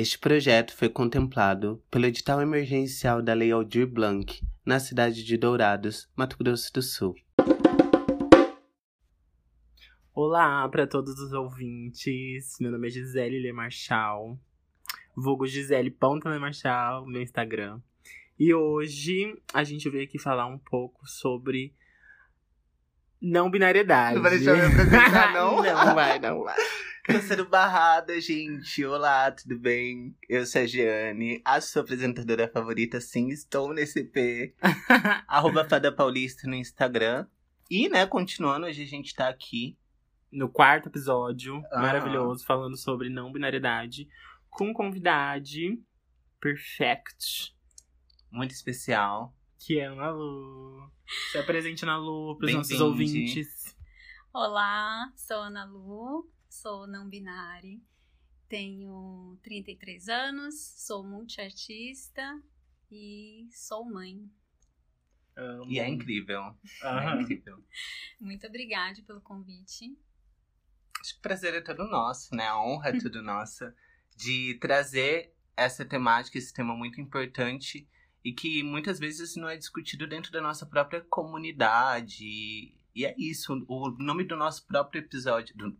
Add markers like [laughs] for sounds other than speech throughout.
Este projeto foi contemplado pelo edital emergencial da Lei Aldir Blanc, na cidade de Dourados, Mato Grosso do Sul. Olá para todos os ouvintes. Meu nome é Gisele Le Marchal. Vulgo Gisele Le Marchal, meu Instagram. E hoje a gente veio aqui falar um pouco sobre não binariedade. Não vai deixar eu me apresentar, [laughs] não? não vai, não vai. Tô sendo barrada, gente. Olá, tudo bem? Eu sou a Giane, a sua apresentadora favorita. Sim, estou nesse EP. [laughs] Arroba Fada Paulista no Instagram. E, né, continuando, hoje a gente tá aqui. No quarto episódio, Ah. maravilhoso, falando sobre não binariedade, com convidade perfect, Muito especial. Que é Ana Lu. Se apresente na Lu pros nossos Bem-vinde. ouvintes. Olá, sou Ana Lu, sou não binária, tenho 33 anos, sou multiartista e sou mãe. Amo. E é incrível. Aham. É incrível. Muito obrigada pelo convite. Acho que o prazer é todo nosso, né? A honra é [laughs] tudo nossa de trazer essa temática, esse tema muito importante e que muitas vezes não é discutido dentro da nossa própria comunidade. E é isso, o nome do nosso próprio episódio. Do Do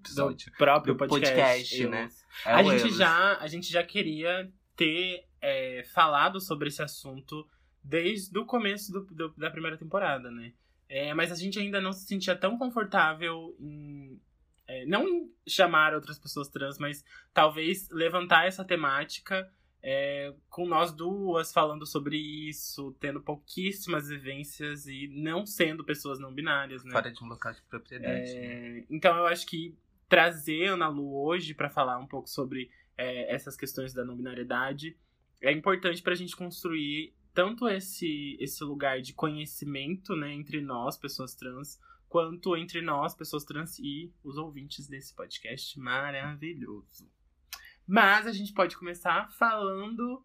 episódio. próprio Do podcast, podcast, né? É a gente Elos. já a gente já queria ter é, falado sobre esse assunto desde o começo do- do- da primeira temporada, né? É, mas a gente ainda não se sentia tão confortável em é, não em chamar outras pessoas trans, mas talvez levantar essa temática é, com nós duas falando sobre isso, tendo pouquíssimas vivências e não sendo pessoas não binárias, né? Fora de um local de propriedade. né? É, então eu acho que trazer Ana Lu hoje para falar um pouco sobre é, essas questões da não binariedade é importante para a gente construir tanto esse, esse lugar de conhecimento né, entre nós, pessoas trans, quanto entre nós, pessoas trans, e os ouvintes desse podcast maravilhoso. Mas a gente pode começar falando.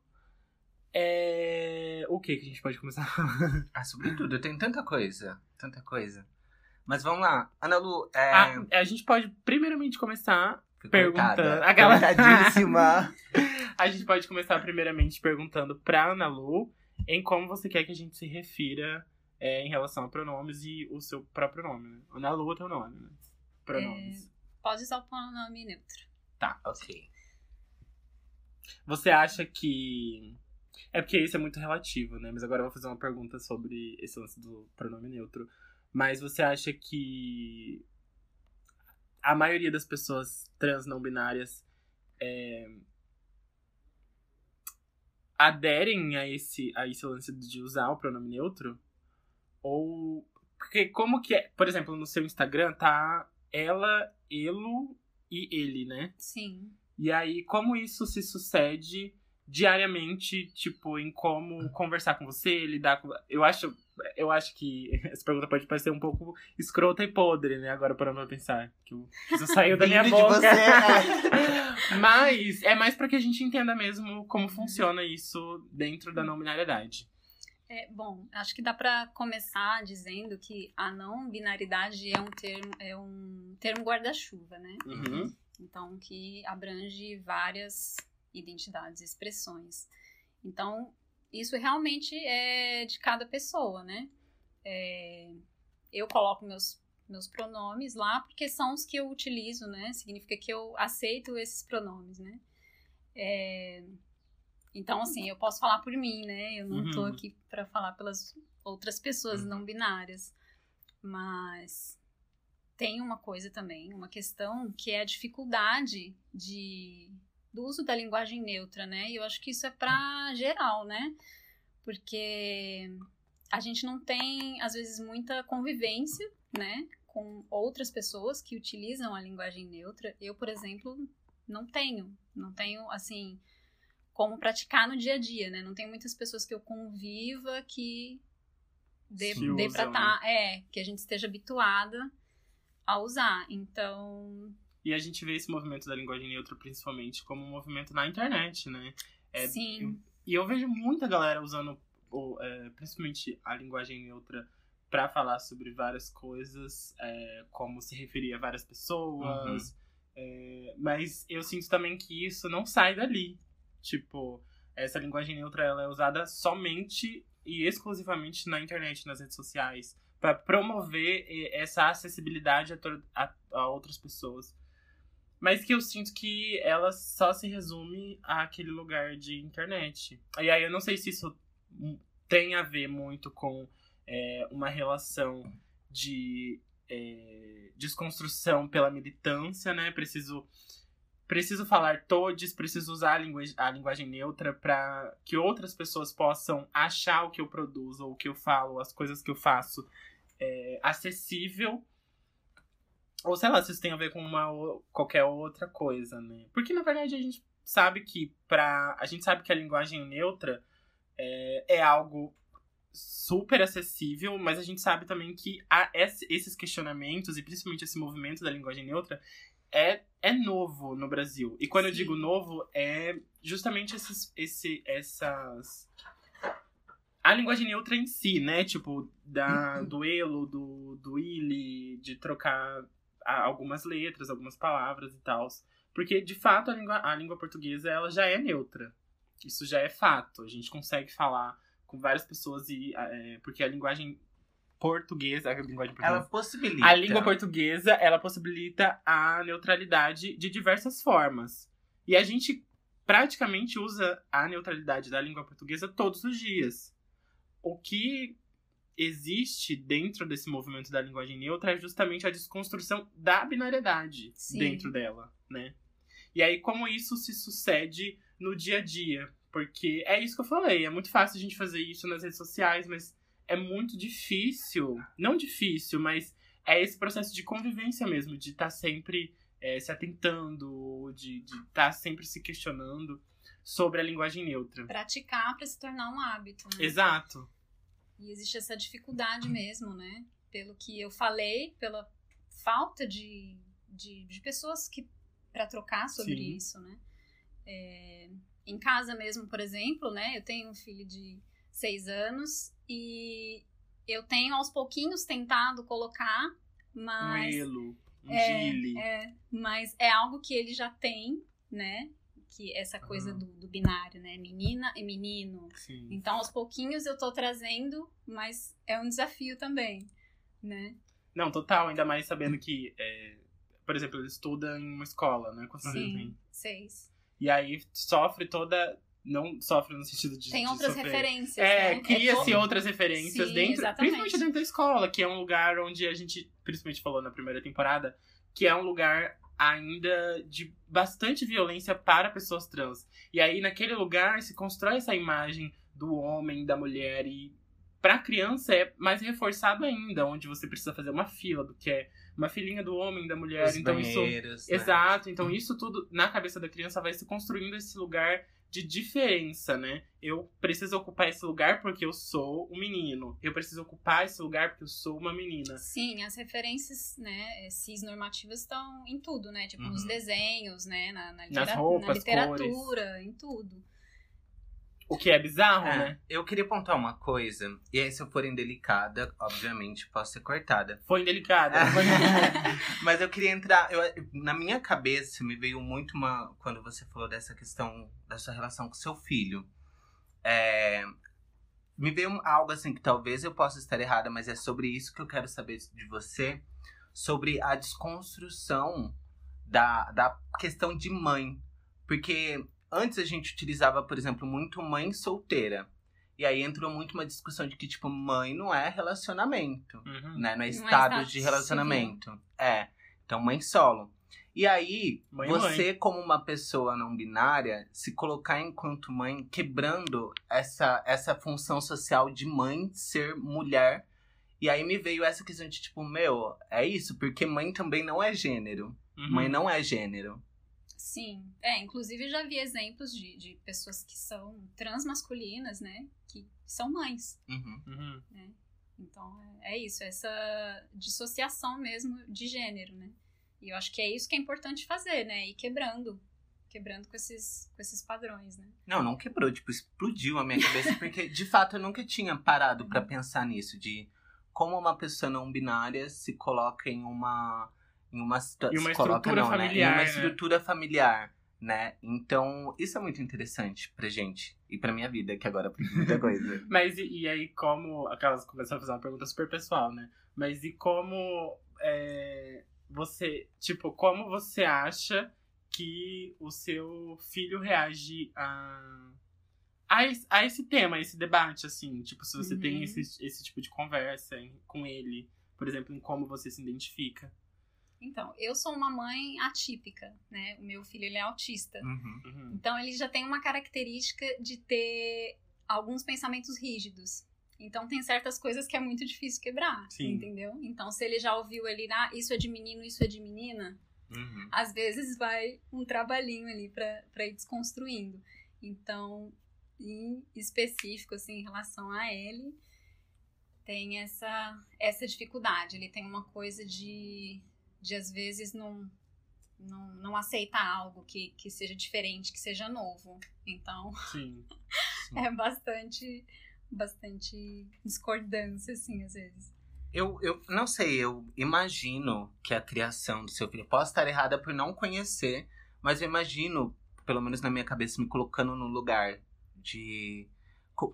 é, O que que a gente pode começar? [laughs] Ah, sobretudo, tem tanta coisa. Tanta coisa. Mas vamos lá. Ana Lu, é. Ah, a gente pode primeiramente começar fui perguntando- cortada. Aquela- Cortadíssima. [laughs] A gente pode começar primeiramente perguntando pra Ana Lu em como você quer que a gente se refira é, em relação a pronomes e o seu próprio nome, né? Ana Lu é teu nome, né? Pronomes. Pode usar o pronome neutro. Tá. ok. Você acha que. É porque isso é muito relativo, né? Mas agora eu vou fazer uma pergunta sobre esse lance do pronome neutro. Mas você acha que a maioria das pessoas trans não binárias é, aderem a esse, a esse lance de usar o pronome neutro? Ou. Porque como que é. Por exemplo, no seu Instagram tá ela, elo e ele, né? Sim. E aí, como isso se sucede diariamente, tipo, em como conversar com você, lidar com. Eu acho, eu acho que [laughs] essa pergunta pode parecer um pouco escrota e podre, né? Agora parando pra pensar. Que isso saiu da minha boca. você, é. [laughs] Mas é mais pra que a gente entenda mesmo como funciona isso dentro da não binariedade. É, bom, acho que dá para começar dizendo que a não binaridade é um termo, é um termo guarda-chuva, né? Uhum. Então, que abrange várias identidades e expressões. Então, isso realmente é de cada pessoa, né? É, eu coloco meus, meus pronomes lá porque são os que eu utilizo, né? Significa que eu aceito esses pronomes, né? É, então, assim, eu posso falar por mim, né? Eu não tô Uhum. aqui para falar pelas outras pessoas não binárias. Mas tem uma coisa também, uma questão que é a dificuldade de, do uso da linguagem neutra, né? E eu acho que isso é para geral, né? Porque a gente não tem, às vezes, muita convivência, né? Com outras pessoas que utilizam a linguagem neutra. Eu, por exemplo, não tenho. Não tenho, assim, como praticar no dia a dia, né? Não tem muitas pessoas que eu conviva que dê, dê pra usam, estar. É, que a gente esteja habituada a usar. Então, E a gente vê esse movimento da linguagem neutra principalmente como um movimento na internet, né? É, sim. E eu vejo muita galera usando, o, é, principalmente a linguagem neutra, pra falar sobre várias coisas, é, como se referir a várias pessoas, É, mas eu sinto também que isso não sai dali. Tipo, essa linguagem neutra ela é usada somente e exclusivamente na internet, nas redes sociais, para promover essa acessibilidade a, a, a, outras pessoas. Mas que eu sinto que ela só se resume àquele lugar de internet. E aí eu não sei se isso tem a ver muito com é, uma relação de é, desconstrução pela militância, né? Preciso preciso falar todos, preciso usar a, lingu a linguagem neutra para que outras pessoas possam achar o que eu produzo, ou o que eu falo, as coisas que eu faço é, acessível. Ou sei lá, se isso tem a ver com uma qualquer outra coisa, né? Porque na verdade a gente sabe que para a gente sabe que a linguagem neutra é, é algo super acessível, mas a gente sabe também que esses questionamentos e principalmente esse movimento da linguagem neutra é, é novo no Brasil. E quando Sim. eu digo novo, é justamente esses, esse, essas. A linguagem neutra em si, né? Tipo, da, do elo, do, do ili, de trocar algumas letras, algumas palavras e tal. Porque, de fato, a língua, a língua portuguesa ela já é neutra. Isso já é fato. A gente consegue falar com várias pessoas e é, porque a linguagem portuguesa, a linguagem portuguesa, ela possibilita. A língua portuguesa, ela possibilita a neutralidade de diversas formas. E a gente praticamente usa a neutralidade da língua portuguesa todos os dias. O que existe dentro desse movimento da linguagem neutra é justamente a desconstrução da binariedade Sim. dentro dela, né? E aí como isso se sucede no dia a dia, porque é isso que eu falei, é muito fácil a gente fazer isso nas redes sociais, mas é muito difícil. Não difícil, mas é esse processo de convivência mesmo, de estar tá sempre é, se atentando, de estar tá sempre se questionando sobre a linguagem neutra. Praticar para se tornar um hábito. Né? Exato. E existe essa dificuldade mesmo, né? Pelo que eu falei, pela falta de, de, de pessoas que para trocar sobre Sim. isso, né? É, em casa mesmo, por exemplo, né? Eu tenho um filho de seis anos e eu tenho aos pouquinhos tentado colocar, mas. Um elo, um é, gile. É, mas é algo que ele já tem, né? Que essa coisa uhum. do, do, binário, né? Menina e menino. Sim. Então, aos pouquinhos eu tô trazendo, mas é um desafio também, né? Não, total, ainda mais sabendo que, é, por exemplo, ele estuda em uma escola, né? Quantos Sim, seis. E aí sofre toda não sofre no sentido de. Tem de outras sofrer. referências. É, né? cria-se é outras referências Sim, dentro. Exatamente. Principalmente dentro da escola, que é um lugar onde a gente, principalmente falou na primeira temporada, que é um lugar ainda de bastante violência para pessoas trans. E aí, naquele lugar, se constrói essa imagem do homem, da mulher, e pra criança é mais reforçado ainda, onde você precisa fazer uma fila do que é uma filhinha do homem, da mulher. Os então isso. Né? Exato. Então isso tudo na cabeça da criança vai se construindo esse lugar de diferença, né? Eu preciso ocupar esse lugar porque eu sou um menino. Eu preciso ocupar esse lugar porque eu sou uma menina. Sim, as referências, né, cis normativas estão em tudo, né? Tipo, uhum. nos desenhos, né? Na, na, Nas roupas, na literatura, cores. em tudo. O que é bizarro, é, né? Eu queria apontar uma coisa, e aí se eu for indelicada, obviamente posso ser cortada. [laughs] Foi indelicada. Mas eu queria entrar. Eu, na minha cabeça me veio muito uma. Quando você falou dessa questão da sua relação com seu filho. É, me veio algo assim que talvez eu possa estar errada, mas é sobre isso que eu quero saber de você. Sobre a desconstrução da, da questão de mãe. Porque Antes a gente utilizava, por exemplo, muito mãe solteira. E aí entrou muito uma discussão de que, tipo, mãe não é relacionamento, uhum. né? Não é estado não é de relacionamento. Civil. É. Então, mãe solo. E aí, mãe, você, mãe. como uma pessoa não binária, se colocar enquanto mãe, quebrando essa, essa função social de mãe ser mulher. E aí me veio essa questão de, tipo, meu, é isso, porque mãe também não é gênero. Uhum. Mãe não é gênero. Sim, é, inclusive já vi exemplos de, de pessoas que são transmasculinas, né, que são mães. Uhum. Uhum. Né? Então, é, é isso, essa dissociação mesmo de gênero, né. E eu acho que é isso que é importante fazer, né, ir quebrando, quebrando com esses, com esses padrões, né. Não, não quebrou, tipo, explodiu a minha cabeça, porque de fato eu nunca tinha parado para pensar nisso, de como uma pessoa não binária se coloca em uma em uma situação. E uma coloca, estrutura não, né? Em familiar, uma né? estrutura familiar, né? Então, isso é muito interessante pra gente. E pra minha vida, que agora aprendi muita [laughs] coisa. Mas e, e aí, como. Aquelas começaram a fazer uma pergunta super pessoal, né? Mas e como é, você. Tipo, como você acha que o seu filho reage a. A esse, a esse tema, a esse debate, assim, tipo, se você tem Uhum. esse, esse tipo de conversa em- com ele, por exemplo, em como você se identifica. Então, eu sou uma mãe atípica, né? O meu filho ele é autista. Uhum. Uhum. Então ele já tem uma característica de ter alguns pensamentos rígidos. Então tem certas coisas que é muito difícil quebrar, Sim. entendeu? Então se ele já ouviu ali, ah, isso é de menino, isso é de menina, Uhum. às vezes vai um trabalhinho ali pra pra ir desconstruindo. Então, em específico, assim, em relação a ele, tem essa, essa dificuldade. Ele tem uma coisa de, de às vezes, não, não, não aceitar algo que, que seja diferente, que seja novo. Então, Sim. [laughs] é bastante, bastante discordância, assim, às vezes. Eu, eu não sei, eu imagino que a criação do seu filho. Posso estar errada por não conhecer, mas eu imagino, pelo menos na minha cabeça, me colocando no lugar de,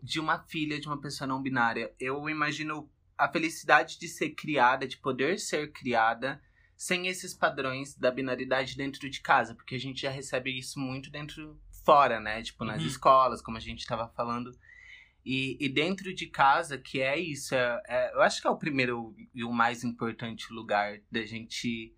de uma filha de uma pessoa não binária. Eu imagino a felicidade de ser criada, de poder ser criada, sem esses padrões da binaridade dentro de casa, porque a gente já recebe isso muito dentro, fora, né? Tipo, nas Uhum. escolas, como a gente estava falando. E, e dentro de casa, que é isso, é, é- eu acho que é o primeiro e o mais importante lugar da gente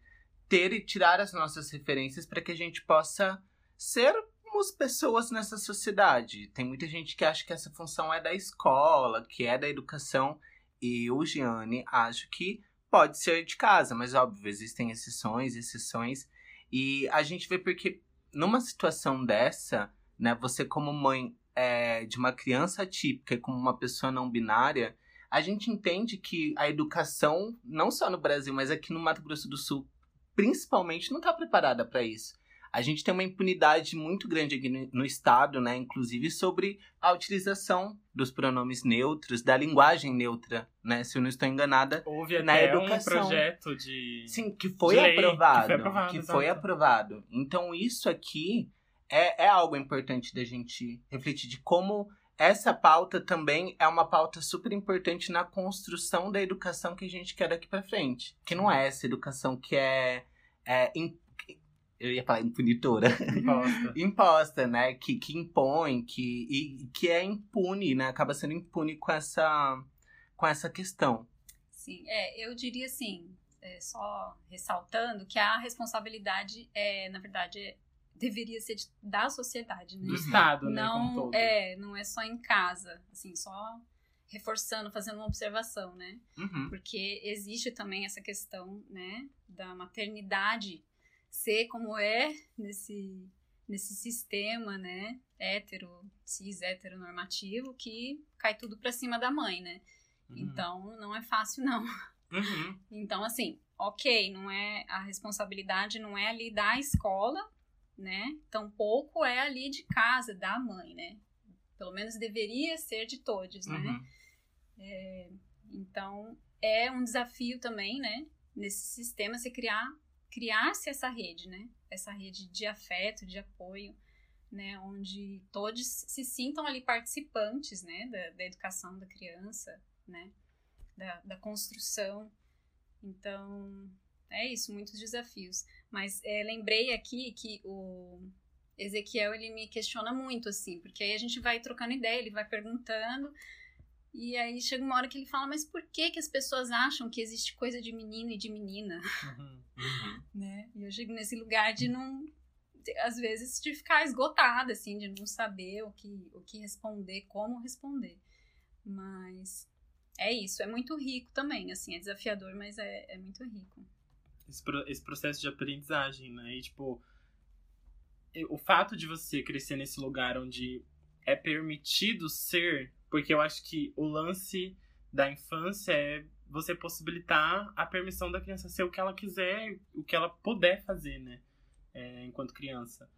ter e tirar as nossas referências para que a gente possa sermos pessoas nessa sociedade. Tem muita gente que acha que essa função é da escola, que é da educação. E eu, Giane, acho que pode ser de casa, mas óbvio, existem exceções, exceções. E a gente vê porque numa situação dessa, né, você como mãe é, de uma criança atípica e como uma pessoa não binária, a gente entende que a educação, não só no Brasil, mas aqui no Mato Grosso do Sul, principalmente, não está preparada para isso. A gente tem uma impunidade muito grande aqui no, no estado, né, inclusive sobre a utilização dos pronomes neutros, da linguagem neutra, né, se eu não estou enganada. Houve Na até um educação. projeto de. Sim, que foi lei, que foi aprovado. aprovado, que foi aprovado. Então, isso aqui é, é algo importante da gente refletir de como essa pauta também é uma pauta super importante na construção da educação que a gente quer daqui pra frente. Que não é essa educação que é. é eu ia falar impunitora. Imposta. [laughs] imposta, né? Que, que impõe, que, e, que é impune, né? Acaba sendo impune com essa, com essa questão. Sim, é, eu diria assim, é, só ressaltando que a responsabilidade é, na verdade, é- deveria ser de- da sociedade, né? Do Estado, né? como não todo. é, não é só em casa, assim, só reforçando, fazendo uma observação, né? Uhum. Porque existe também essa questão, né, da maternidade ser como é nesse nesse sistema, né, hétero, cis heteronormativo que cai tudo pra cima da mãe, né? Uhum. Então, não é fácil não. Uhum. Então, assim, ok, não é a responsabilidade não é ali da escola, né? Tampouco é ali de casa da mãe, né? Pelo menos deveria ser de todos, né? Uhum. Então, é um desafio também, né? Nesse sistema, se criar, criar-se essa rede, né? Essa rede de afeto, de apoio, né? Onde todos se sintam ali participantes, né? Da, da educação da criança, né? Da, da construção. Então, é isso, muitos desafios. Mas é, lembrei aqui que o Ezequiel, ele me questiona muito, assim, porque aí a gente vai trocando ideia, ele vai perguntando, e aí chega uma hora que ele fala, mas por que que as pessoas acham que existe coisa de menino e de menina, Uhum. [laughs] Uhum. né? E eu chego nesse lugar de não, de- às vezes, de ficar esgotada, assim, de não saber o que, o que responder, como responder. Mas é isso, é muito rico também, assim, é desafiador, mas é, é muito rico. esse, pro- esse processo de aprendizagem, né? E, tipo, o fato de você crescer nesse lugar onde é permitido ser, porque eu acho que o lance da infância é você possibilitar a permissão da criança ser o que ela quiser, o que ela puder fazer, né? É, enquanto criança.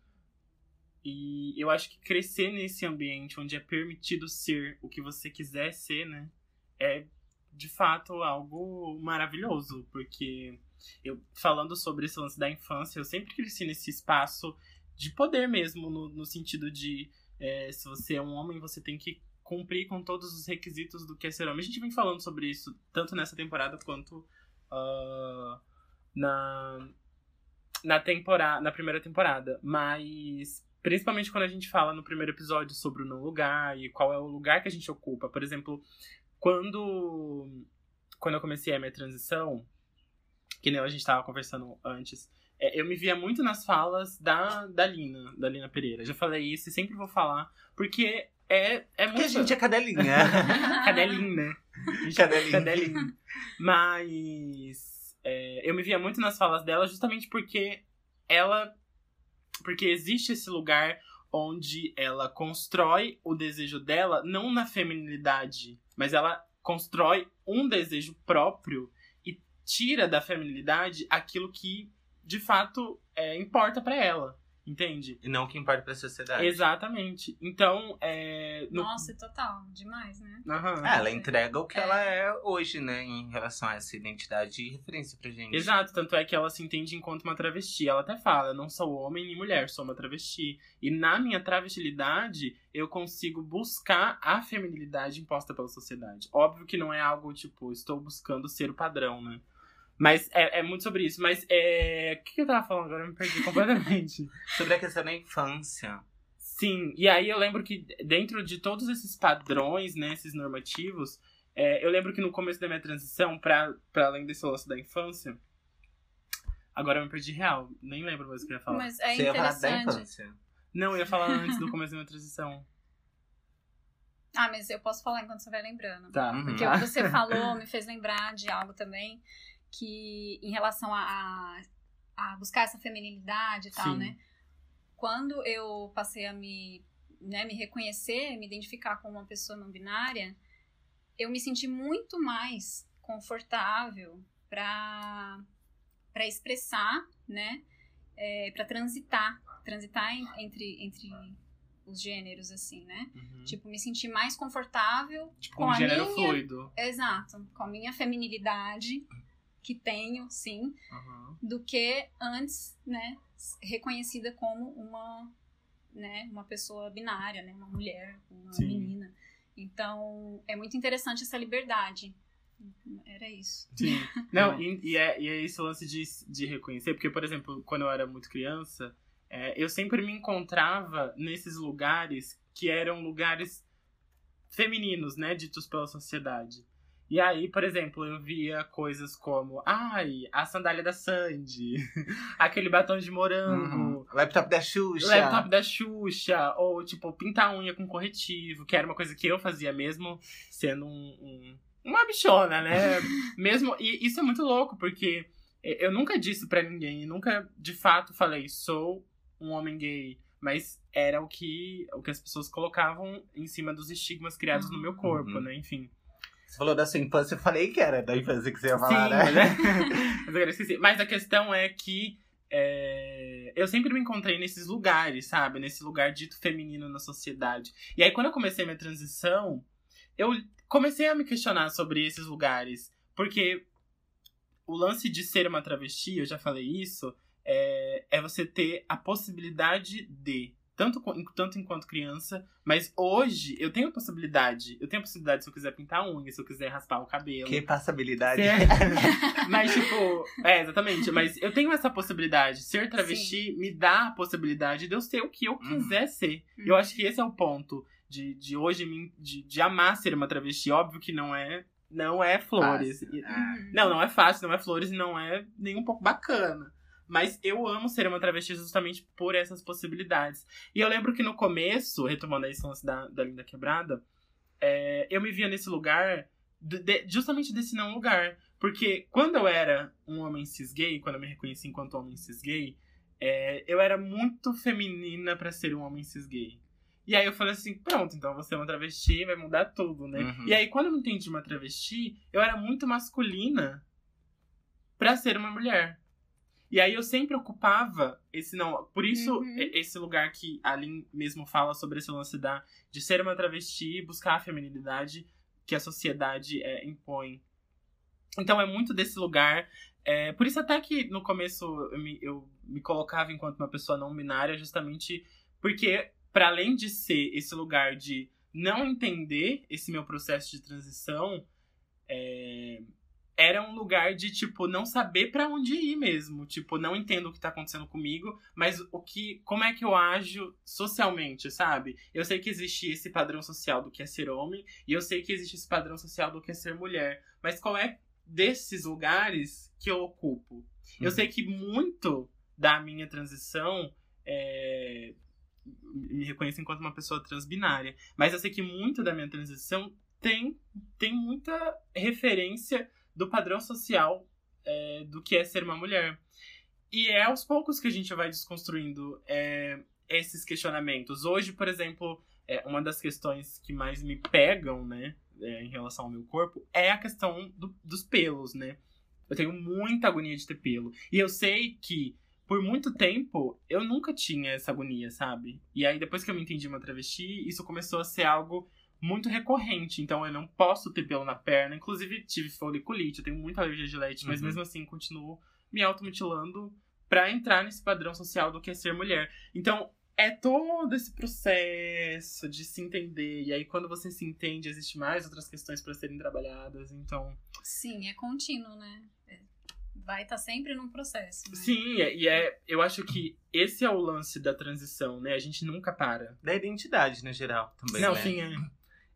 E eu acho que crescer nesse ambiente onde é permitido ser o que você quiser ser, né? É de fato algo maravilhoso, porque Eu, falando sobre esse lance da infância, eu sempre cresci nesse espaço de poder mesmo, no, no sentido de é, se você é um homem, você tem que cumprir com todos os requisitos do que é ser homem. A gente vem falando sobre isso tanto nessa temporada quanto uh, na, na temporada, na primeira temporada. Mas principalmente quando a gente fala no primeiro episódio sobre o não lugar e qual é o lugar que a gente ocupa. Por exemplo, quando quando eu comecei a minha transição, que nem a gente estava conversando antes, eu me via muito nas falas da, da Lina, da Lina Pereira. Já falei isso e sempre vou falar, porque é, é muito. Porque a gente é cadelinha. [laughs] cadelinha, né? [laughs] Cadelinha. cadelinha. Mas é, eu me via muito nas falas dela justamente porque ela. Porque existe esse lugar onde ela constrói o desejo dela, não na feminilidade, mas ela constrói um desejo próprio e tira da feminilidade aquilo que de fato é, importa para ela. Entende? E não o que importa pra sociedade. Exatamente. Então, é. No... Nossa, total. Demais, né? Uhum. É, ela entrega o que é. ela é hoje, né? Em relação a essa identidade e referência pra gente. Exato. Tanto é que ela se entende enquanto uma travesti. Ela até fala: eu não sou homem nem mulher, sou uma travesti. E na minha travestilidade, eu consigo buscar a feminilidade imposta pela sociedade. Óbvio que não é algo tipo, estou buscando ser o padrão, né? Mas é, é muito sobre isso. Mas é. O que eu tava falando agora? Eu me perdi completamente. [laughs] sobre a questão da infância. Sim, e aí eu lembro que dentro de todos esses padrões, né, esses normativos, é, eu lembro que no começo da minha transição, pra, pra além desse lance da infância, agora eu me perdi real, nem lembro mais o que eu ia falar. Mas é Você ia falar interessante. da infância. Não, eu ia falar [laughs] antes do começo da minha transição. Ah, mas eu posso falar enquanto você vai lembrando. Tá. Porque o que você falou me fez lembrar de algo também que em relação a, a, a buscar essa feminilidade e tal, Sim. né? Quando eu passei a me, né, me reconhecer, me identificar como uma pessoa não binária, eu me senti muito mais confortável para para expressar, né, é, para transitar, transitar entre entre os gêneros assim, né? Uhum. Tipo, me sentir mais confortável Tipo, com um a gênero minha- fluido. Exato, com a minha feminilidade que tenho, sim, Uhum. do que antes, né, reconhecida como uma, né, uma pessoa binária, né, uma mulher, uma Sim. menina. Então, é muito interessante essa liberdade. Era isso. Sim. [laughs] Não, e, e é, e é esse lance de, de reconhecer, porque, por exemplo, quando eu era muito criança, é, eu sempre me encontrava nesses lugares que eram lugares femininos, né, ditos pela sociedade. E aí, por exemplo, eu via coisas como, ai, a sandália da Sandy, [laughs] aquele batom de morango, Uhum. Laptop da Xuxa. laptop da Xuxa, ou tipo, pintar a unha com corretivo, que era uma coisa que eu fazia mesmo sendo um, um- uma bichona, né? [laughs] mesmo, e isso é muito louco, porque eu nunca disse pra ninguém, nunca de fato falei, sou um homem gay, mas era o que, o que as pessoas colocavam em cima dos estigmas criados no meu corpo, Uhum. né? Enfim. Você falou da sua infância, eu falei que era da infância que você ia Sim, falar, né? mas, é- [laughs] mas agora eu esqueci. Mas a questão é que é, eu sempre me encontrei nesses lugares, sabe? Nesse lugar dito feminino na sociedade. E aí, quando eu comecei minha transição, eu comecei a me questionar sobre esses lugares. Porque o lance de ser uma travesti, eu já falei isso, é, é você ter a possibilidade de. Tanto, tanto enquanto criança, mas hoje eu tenho a possibilidade. Eu tenho a possibilidade se eu quiser pintar a unha, se eu quiser raspar o cabelo. Que passabilidade. [laughs] Mas, tipo, é, exatamente. Mas eu tenho essa possibilidade. Ser travesti me dá a possibilidade de eu ser o que eu quiser ser. Eu acho que esse é o ponto de, de hoje, me- de, de amar ser uma travesti. Óbvio que não é, não é flores. Fácil. Uhum. Não, não é fácil, não é flores e não é nem um pouco bacana. Mas eu amo ser uma travesti justamente por essas possibilidades. E eu lembro que no começo, retomando a lance da, da Linda Quebrada, é, eu me via nesse lugar, de- de- justamente desse não lugar. Porque quando eu era um homem cis gay, quando eu me reconheci enquanto homem cis gay, é, eu era muito feminina pra ser um homem cis gay. E aí eu falei assim, pronto, então você é uma travesti, vai mudar tudo, né? Uhum. E aí quando eu me entendi uma travesti, eu era muito masculina pra ser uma mulher. E aí eu sempre ocupava esse não. Por isso, Uhum. esse lugar que a Lin mesmo fala sobre esse lance da, de ser uma travesti e buscar a feminilidade que a sociedade é, impõe. Então é muito desse lugar É, por isso até que no começo eu me, eu me colocava enquanto uma pessoa não binária, justamente porque, para além de ser esse lugar de não entender esse meu processo de transição, é, era um lugar de, tipo, não saber para onde ir mesmo. Tipo, não entendo o que tá acontecendo comigo, mas o que. Como é que eu ajo socialmente, sabe? Eu sei que existe esse padrão social do que é ser homem, e eu sei que existe esse padrão social do que é ser mulher. Mas qual é desses lugares que eu ocupo? Uhum. Eu sei que muito da minha transição é, me reconheço enquanto uma pessoa transbinária. Mas eu sei que muito da minha transição tem, tem muita referência do padrão social é, do que é ser uma mulher. E é aos poucos que a gente vai desconstruindo é, esses questionamentos. Hoje, por exemplo, é, uma das questões que mais me pegam, né, é, em relação ao meu corpo, é a questão do, dos pelos, né? Eu tenho muita agonia de ter pelo. E eu sei que, por muito tempo, eu nunca tinha essa agonia, sabe? E aí, depois que eu me entendi uma travesti, isso começou a ser algo muito recorrente, então eu não posso ter pelo na perna. Inclusive, tive foliculite, eu tenho muita alergia de leite, uhum. mas mesmo assim continuo me automutilando para entrar nesse padrão social do que é ser mulher. Então, é todo esse processo de se entender. E aí, quando você se entende, existe mais outras questões para serem trabalhadas. Então. Sim, é contínuo, né? É, vai estar tá sempre num processo. Né? Sim, e é, eu acho que esse é o lance da transição, né? A gente nunca para. Da identidade, no geral, também. Não, né? sim, é.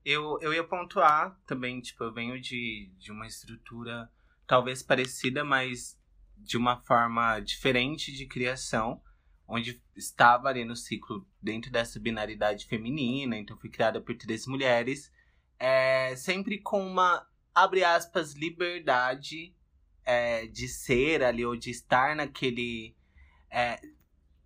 Eu, eu ia pontuar também, tipo, eu venho de, de uma estrutura talvez parecida, mas de uma forma diferente de criação, onde estava ali no ciclo dentro dessa binaridade feminina, então fui criada por três mulheres, é, sempre com uma, abre aspas, liberdade é, de ser ali, ou de estar naquele. É,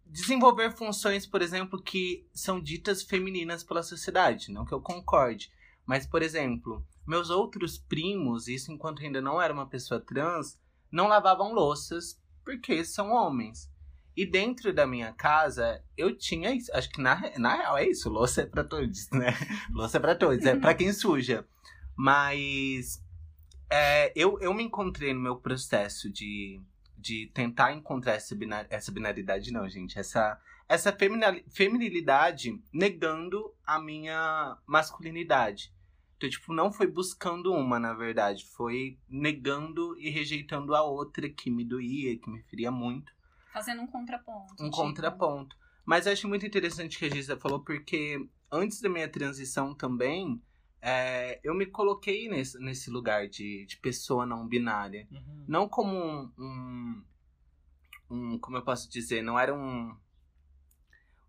desenvolver funções, por exemplo, que são ditas femininas pela sociedade. Não que eu concorde. Mas, por exemplo, meus outros primos, isso enquanto ainda não era uma pessoa trans, não lavavam louças porque são homens. E dentro da minha casa, eu tinha isso. Acho que na, na real é isso. Louça é pra todos, [laughs] né? louça é pra todos. É pra quem suja. Mas é, eu, eu me encontrei no meu processo de de tentar encontrar essa, binar, essa binaridade, não, gente. Essa, essa feminilidade negando a minha masculinidade. Então, tipo, não foi buscando uma, na verdade. Foi negando e rejeitando a outra que me doía, que me feria muito. Fazendo um contraponto. Um tipo... contraponto. Mas eu acho muito interessante o que a Giza falou, porque antes da minha transição também, é, eu me coloquei nesse, nesse lugar de, de pessoa não binária. Uhum. Não como um, um, um, Como eu posso dizer? Não era um.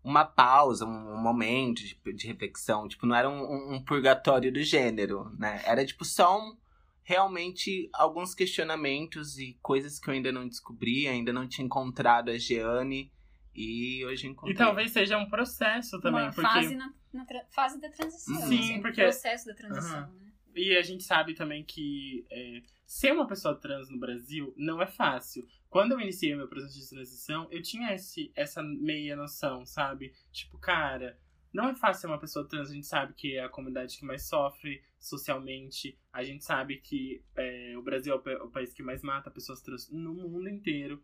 Uma pausa, um, um momento de, de, reflexão. Tipo, não era um, um, purgatório do gênero, né? Era, tipo, só um, realmente alguns questionamentos e coisas que eu ainda não descobri, ainda não tinha encontrado a Jeane. E hoje encontrei. E talvez seja um processo também. Uma porque... fase, na, na fase da transição. Sim, assim, porque... processo da transição, uhum. né? E a gente sabe também que é, ser uma pessoa trans no Brasil não é fácil. Quando eu iniciei o meu processo de transição, eu tinha esse, essa meia noção, sabe? Tipo, cara, não é fácil ser uma pessoa trans. A gente sabe que é a comunidade que mais sofre socialmente. A gente sabe que é, o Brasil é o país que mais mata pessoas trans no mundo inteiro.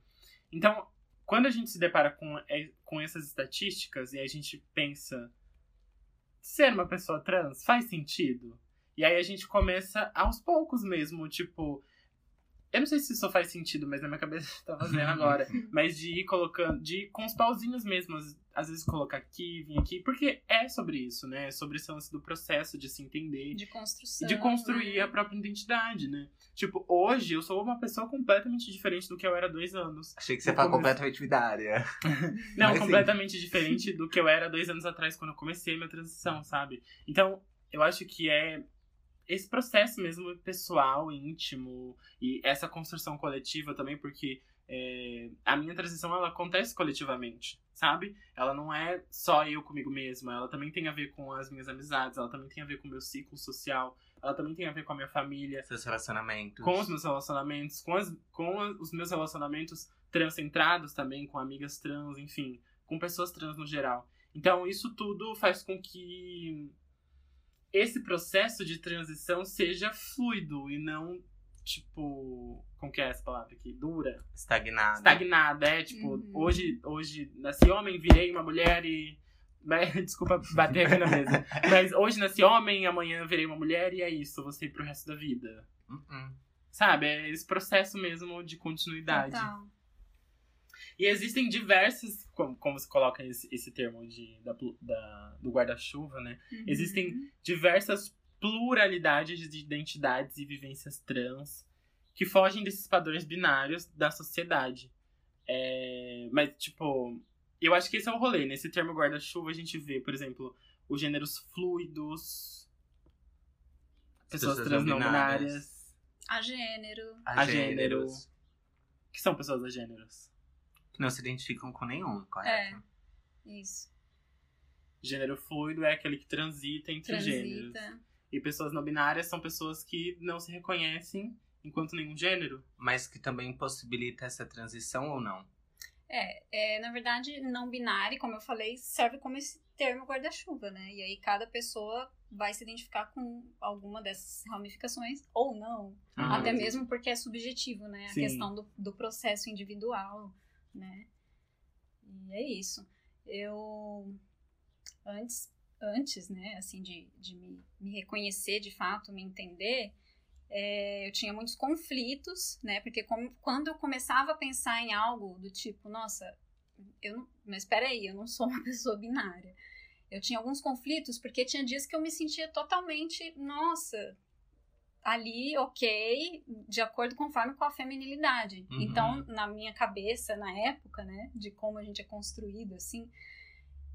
Então, quando a gente se depara com, é, com essas estatísticas e a gente pensa ser uma pessoa trans faz sentido? E aí a gente começa aos poucos mesmo, tipo. Eu não sei se isso faz sentido, mas na minha cabeça [laughs] tá fazendo agora. mas de ir colocando, de ir com os pauzinhos mesmo, às vezes colocar aqui, vir aqui, porque é sobre isso, né? É sobre esse lance do processo de se entender. De construção. De construir né? a própria identidade, né? Tipo, hoje eu sou uma pessoa completamente diferente do que eu era há dois anos. Achei que você fala completamente binária. [laughs] Não, Mas, completamente sim. diferente do que eu era dois anos atrás, quando eu comecei a minha transição, sabe? Então, eu acho que é esse processo mesmo pessoal, íntimo, e essa construção coletiva também, porque é, a minha transição ela acontece coletivamente, sabe? Ela não é só eu comigo mesma, ela também tem a ver com as minhas amizades, ela também tem a ver com o meu ciclo social, ela também tem a ver com a minha família. Seus relacionamentos. Com os meus relacionamentos, com, as, com os meus relacionamentos transcentrados também, com amigas trans, enfim, com pessoas trans no geral. Então, isso tudo faz com que esse processo de transição seja fluido e não tipo. Como que é essa palavra aqui? Dura? Estagnada. Estagnada, é. Tipo, Uhum. hoje, hoje nasci homem, virei uma mulher e. Mas, [laughs] Desculpa bater aqui na mesa. [laughs] Mas hoje nasci homem, amanhã virei uma mulher e é isso, você pro resto da vida. Uh-uh. Sabe? É esse processo mesmo de continuidade. Total. E existem diversos, como, como você coloca esse, esse termo de, da, da- do guarda-chuva, né? Uhum. Existem diversas pluralidades de identidades e vivências trans que fogem desses padrões binários da sociedade. É, mas, tipo, eu acho que esse é o rolê. Nesse termo guarda-chuva, a gente vê, por exemplo, os gêneros fluidos, pessoas, Pessoas trans não binárias, A gênero. A gênero. que são pessoas a gêneros. Que não se identificam com nenhum, correto? Isso. Gênero fluido é aquele que transita entre gêneros. Transita. E pessoas não binárias são pessoas que não se reconhecem enquanto nenhum gênero. Mas que também possibilita essa transição ou não? É, na verdade, não binário, como eu falei, serve como esse termo guarda-chuva, né? E aí cada pessoa vai se identificar com alguma dessas ramificações ou não. Ah, Até mesmo porque é subjetivo, né? A Sim. questão do, do processo individual, né? E é isso. Eu antes, antes, né, assim, de, de me, me reconhecer de fato, me entender, é, eu tinha muitos conflitos, né? Porque como- quando eu começava a pensar em algo do tipo, nossa, eu não, mas peraí, eu não sou uma [laughs] pessoa binária. Eu tinha alguns conflitos porque tinha dias que eu me sentia totalmente, nossa, ali, ok, de acordo conforme com a feminilidade. Uhum. Então, na minha cabeça, na época, né, de como a gente é construído, assim,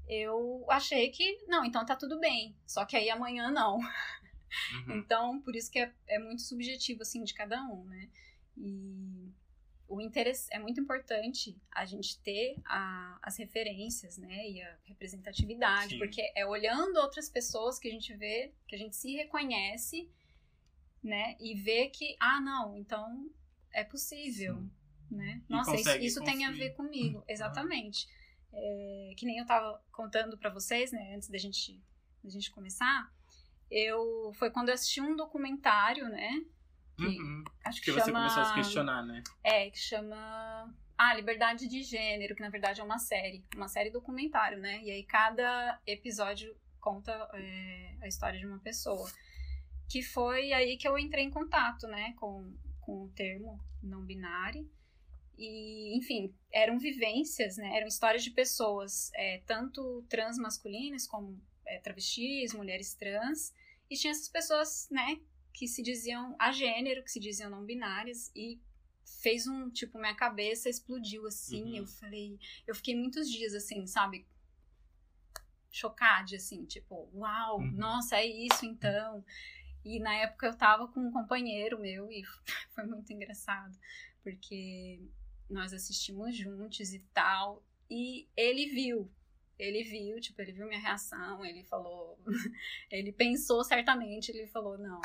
eu achei que, não, então tá tudo bem. Só que aí amanhã não. [laughs] Uhum. Então, por isso que é, é muito subjetivo, assim, de cada um, né? E o interesse é muito importante a gente ter a- as referências, né? E a representatividade, Sim. porque é olhando outras pessoas que a gente vê, que a gente se reconhece, né? E vê que, ah, não, então é possível, Sim. né? E Nossa, isso, isso tem a ver comigo, exatamente. É, que nem eu tava contando pra vocês, né? Antes da gente, da gente começar, eu foi quando eu assisti um documentário, né? Que, Uhum. Acho que, Que você chama começou a se questionar, né? é que chama ah Liberdade de Gênero, que na verdade é uma série, uma série documentário, né? E aí cada episódio conta é, a história de uma pessoa. Que foi aí que eu entrei em contato, né, com, com o termo não binário. E, enfim, eram vivências, né? Eram histórias de pessoas, é, tanto trans masculinas como é, travestis, mulheres trans. E tinha essas pessoas, né, que se diziam a gênero, que se diziam não binárias. E fez um, tipo, minha cabeça explodiu assim. Uhum. Eu falei, eu fiquei muitos dias assim, sabe? Chocada, assim, tipo, uau, Uhum. nossa, é isso então. E na época eu tava com um companheiro meu e [laughs] foi muito engraçado, porque nós assistimos juntos e tal, e ele viu. Ele viu, tipo, ele viu minha reação, ele falou, [laughs] ele pensou certamente, ele falou, não,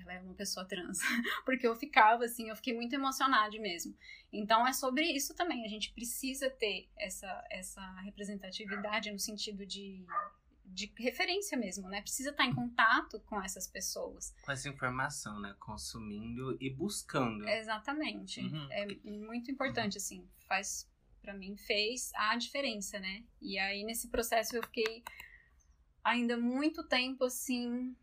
ela é uma pessoa trans. [laughs] Porque eu ficava assim, eu fiquei muito emocionada mesmo. Então é sobre isso também, a gente precisa ter essa, essa representatividade no sentido de, de referência mesmo, né? Precisa estar em contato com essas pessoas. Com essa informação, né? Consumindo e buscando. Exatamente. Uhum. É muito importante, assim, faz, pra mim, fez a diferença, né? E aí, nesse processo, eu fiquei ainda muito tempo, assim,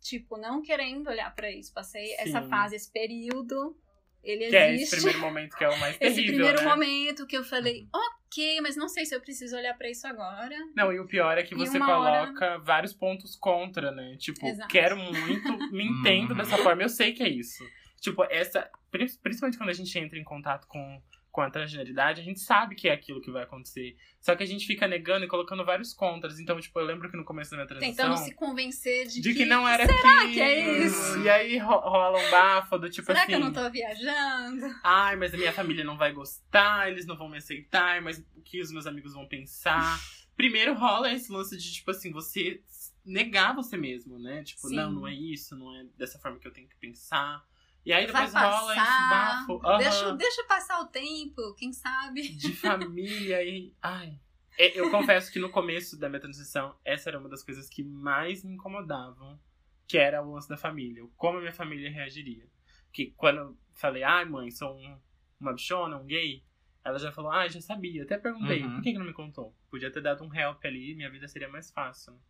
tipo, não querendo olhar pra isso. Passei essa Sim. fase, esse período, ele Que é esse existe. primeiro momento que é o mais [laughs] Esse terrível, primeiro né? momento que eu falei, ok, mas não sei se eu preciso olhar pra isso agora. Não, e o pior é que você uma hora- coloca vários pontos contra, né? Tipo, Exato. quero muito, me [laughs] entendo Uhum. dessa forma, eu sei que é isso. Tipo, essa. pri- Principalmente quando a gente entra em contato com, com a transgeneridade, a gente sabe que é aquilo que vai acontecer. Só que a gente fica negando e colocando vários contras. Então, tipo, eu lembro que no começo da minha transição. Tentando se convencer de, de que, não era será aquilo. que é isso? E aí ro- rola um bafo do tipo Será assim. que eu não tô viajando? Ai, mas a minha família não vai gostar, eles não vão me aceitar, mas o que os meus amigos vão pensar? [laughs] Primeiro rola esse lance de, tipo assim, você negar você mesmo, né? Tipo, Sim. não, não é isso, não é dessa forma que eu tenho que pensar. E aí Vai depois rola esse bafo aham, Deixa, deixa passar o tempo, quem sabe? de família e. Ai. É, Eu confesso que no começo da minha transição, essa era uma das coisas que mais me incomodavam, que era o lance da família, como a minha família reagiria. Que quando eu falei, ai mãe, sou um, uma bichona, um gay, ela já falou, ah, já sabia. Até perguntei, Uhum. por que, que não me contou? Podia ter dado um help ali, minha vida seria mais fácil.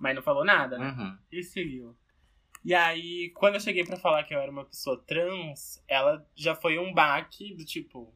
Mas não falou nada, né? Uhum. E seguiu. E aí, quando eu cheguei pra falar que eu era uma pessoa trans, ela já foi um baque do tipo.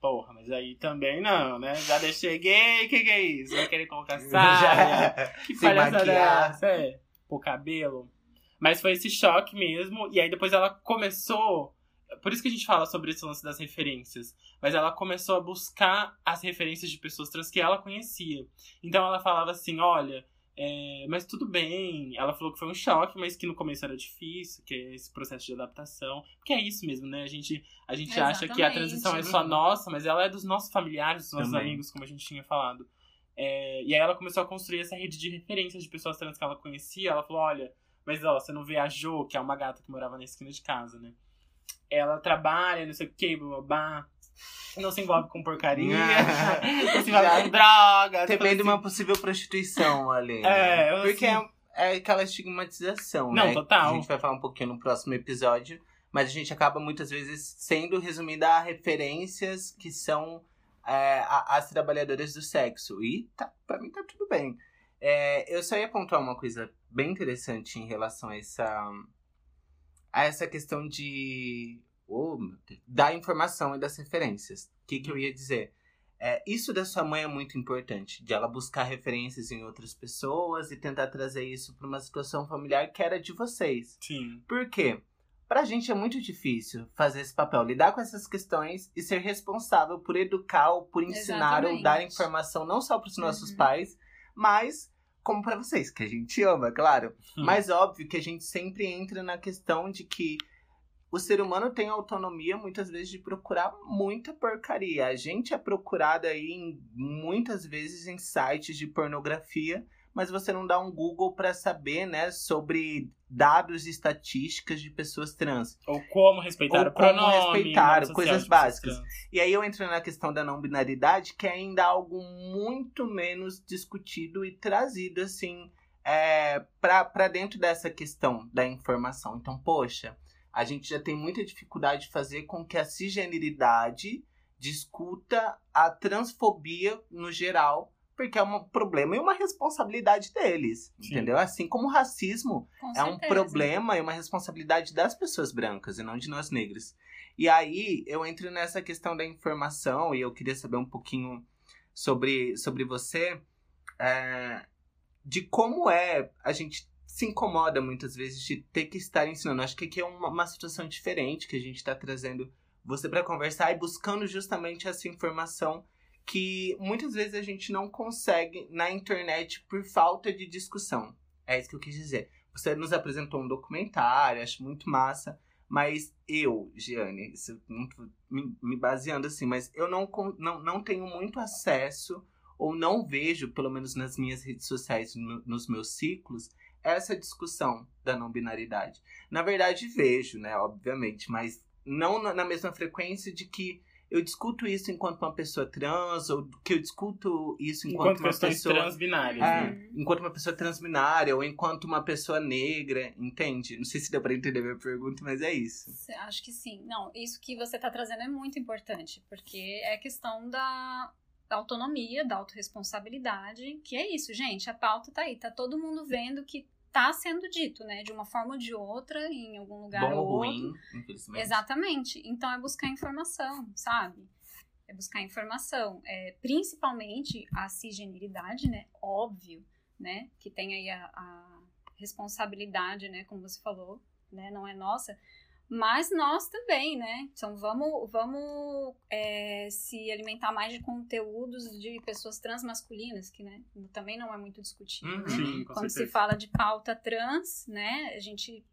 Porra, mas aí também não, né? Já deixei gay, que que é isso? Vai querer colocar [laughs] saia? Que Se palhaçada é? É, pôr cabelo. Mas foi esse choque mesmo. E aí depois ela começou. Por isso que a gente fala sobre esse lance das referências. Mas ela começou a buscar as referências de pessoas trans que ela conhecia. Então ela falava assim: olha, é, mas tudo bem. Ela falou que foi um choque, mas que no começo era difícil, que é esse processo de adaptação. Porque é isso mesmo, né? A gente, a gente acha que a transição é só nossa, mas ela é dos nossos familiares, dos nossos Também. amigos, como a gente tinha falado. É, e aí ela começou a construir essa rede de referências de pessoas trans que ela conhecia. Ela falou, olha, mas ó, você não vê a Jo, que é uma gata que morava na esquina de casa, né? Ela trabalha, não sei o que, babá. Não se envolve com porcaria. [laughs] não se envolve com drogas. Temendo assim, uma possível prostituição ali. É, né? Porque assim- é, é aquela estigmatização, Não, né? total. A gente vai falar um pouquinho no próximo episódio. Mas a gente acaba muitas vezes sendo resumida a referências que são é, a- as trabalhadoras do sexo. E tá, pra mim tá tudo bem. É, eu só ia pontuar uma coisa bem interessante em relação a essa, a essa questão de. Oh, meu Deus, da informação e das referências. O que, que eu ia dizer? É, isso da sua mãe é muito importante, de ela buscar referências em outras pessoas e tentar trazer isso para uma situação familiar que era de vocês. Sim. Por quê? Pra gente é muito difícil fazer esse papel, lidar com essas questões e ser responsável por educar ou por ensinar ou Exatamente. dar informação não só para os nossos Uhum. pais, mas como para vocês, que a gente ama, claro. Hum. Mas óbvio que a gente sempre entra na questão de que o ser humano tem autonomia muitas vezes de procurar muita porcaria. A gente é procurado aí em, muitas vezes em sites de pornografia, mas você não dá um Google para saber, né, sobre dados e estatísticas de pessoas trans. Ou como respeitar Ou o como pronome. respeitar, coisas básicas. E aí eu entro na questão da não binaridade, que é ainda algo muito menos discutido e trazido assim é, para dentro dessa questão da informação. Então, poxa, a gente já tem muita dificuldade de fazer com que a cisgeneridade discuta a transfobia no geral, porque é um problema e uma responsabilidade deles, Sim. entendeu? Assim como o racismo Com é um certeza. problema e uma responsabilidade das pessoas brancas e não de nós negros. E aí eu entro nessa questão da informação e eu queria saber um pouquinho sobre, sobre você, é, de como é a gente se incomoda muitas vezes de ter que estar ensinando. Acho que aqui é uma, uma situação diferente que a gente está trazendo você para conversar e buscando justamente essa informação que muitas vezes a gente não consegue na internet por falta de discussão. É isso que eu quis dizer. Você nos apresentou um documentário, acho muito massa. Mas eu, Giane, me, me baseando assim, mas eu não, não, não tenho muito acesso, ou não vejo, pelo menos nas minhas redes sociais, no- nos meus ciclos, essa discussão da não binaridade. Na verdade, vejo, né, obviamente, mas não na, mesma frequência de que eu discuto isso enquanto uma pessoa trans, ou que eu discuto isso enquanto, Enquanto uma pessoa. transbinárias, É, né? enquanto uma pessoa transbinária ou enquanto uma pessoa negra, entende? Não sei se deu pra entender a minha pergunta, mas é isso. Acho que sim. Não, isso que você está trazendo é muito importante, porque é questão da da autonomia, da autorresponsabilidade, que é isso, gente. A pauta tá aí, tá todo mundo vendo que tá sendo dito, né? De uma forma ou de outra, em algum lugar Bom ou ou outro. ruim, infelizmente. Exatamente. Então é buscar informação, sabe? É buscar informação. É, principalmente a cisgeneridade, né? Óbvio, né? Que tem aí a, a responsabilidade, né? Como você falou, né? Não é nossa. Mas nós também, né? Então vamos, vamos é, se alimentar mais de conteúdos de pessoas transmasculinas, que né, também não é muito discutido. Uhum. né? Sim, Quando se certeza. fala de pauta trans, né, a gente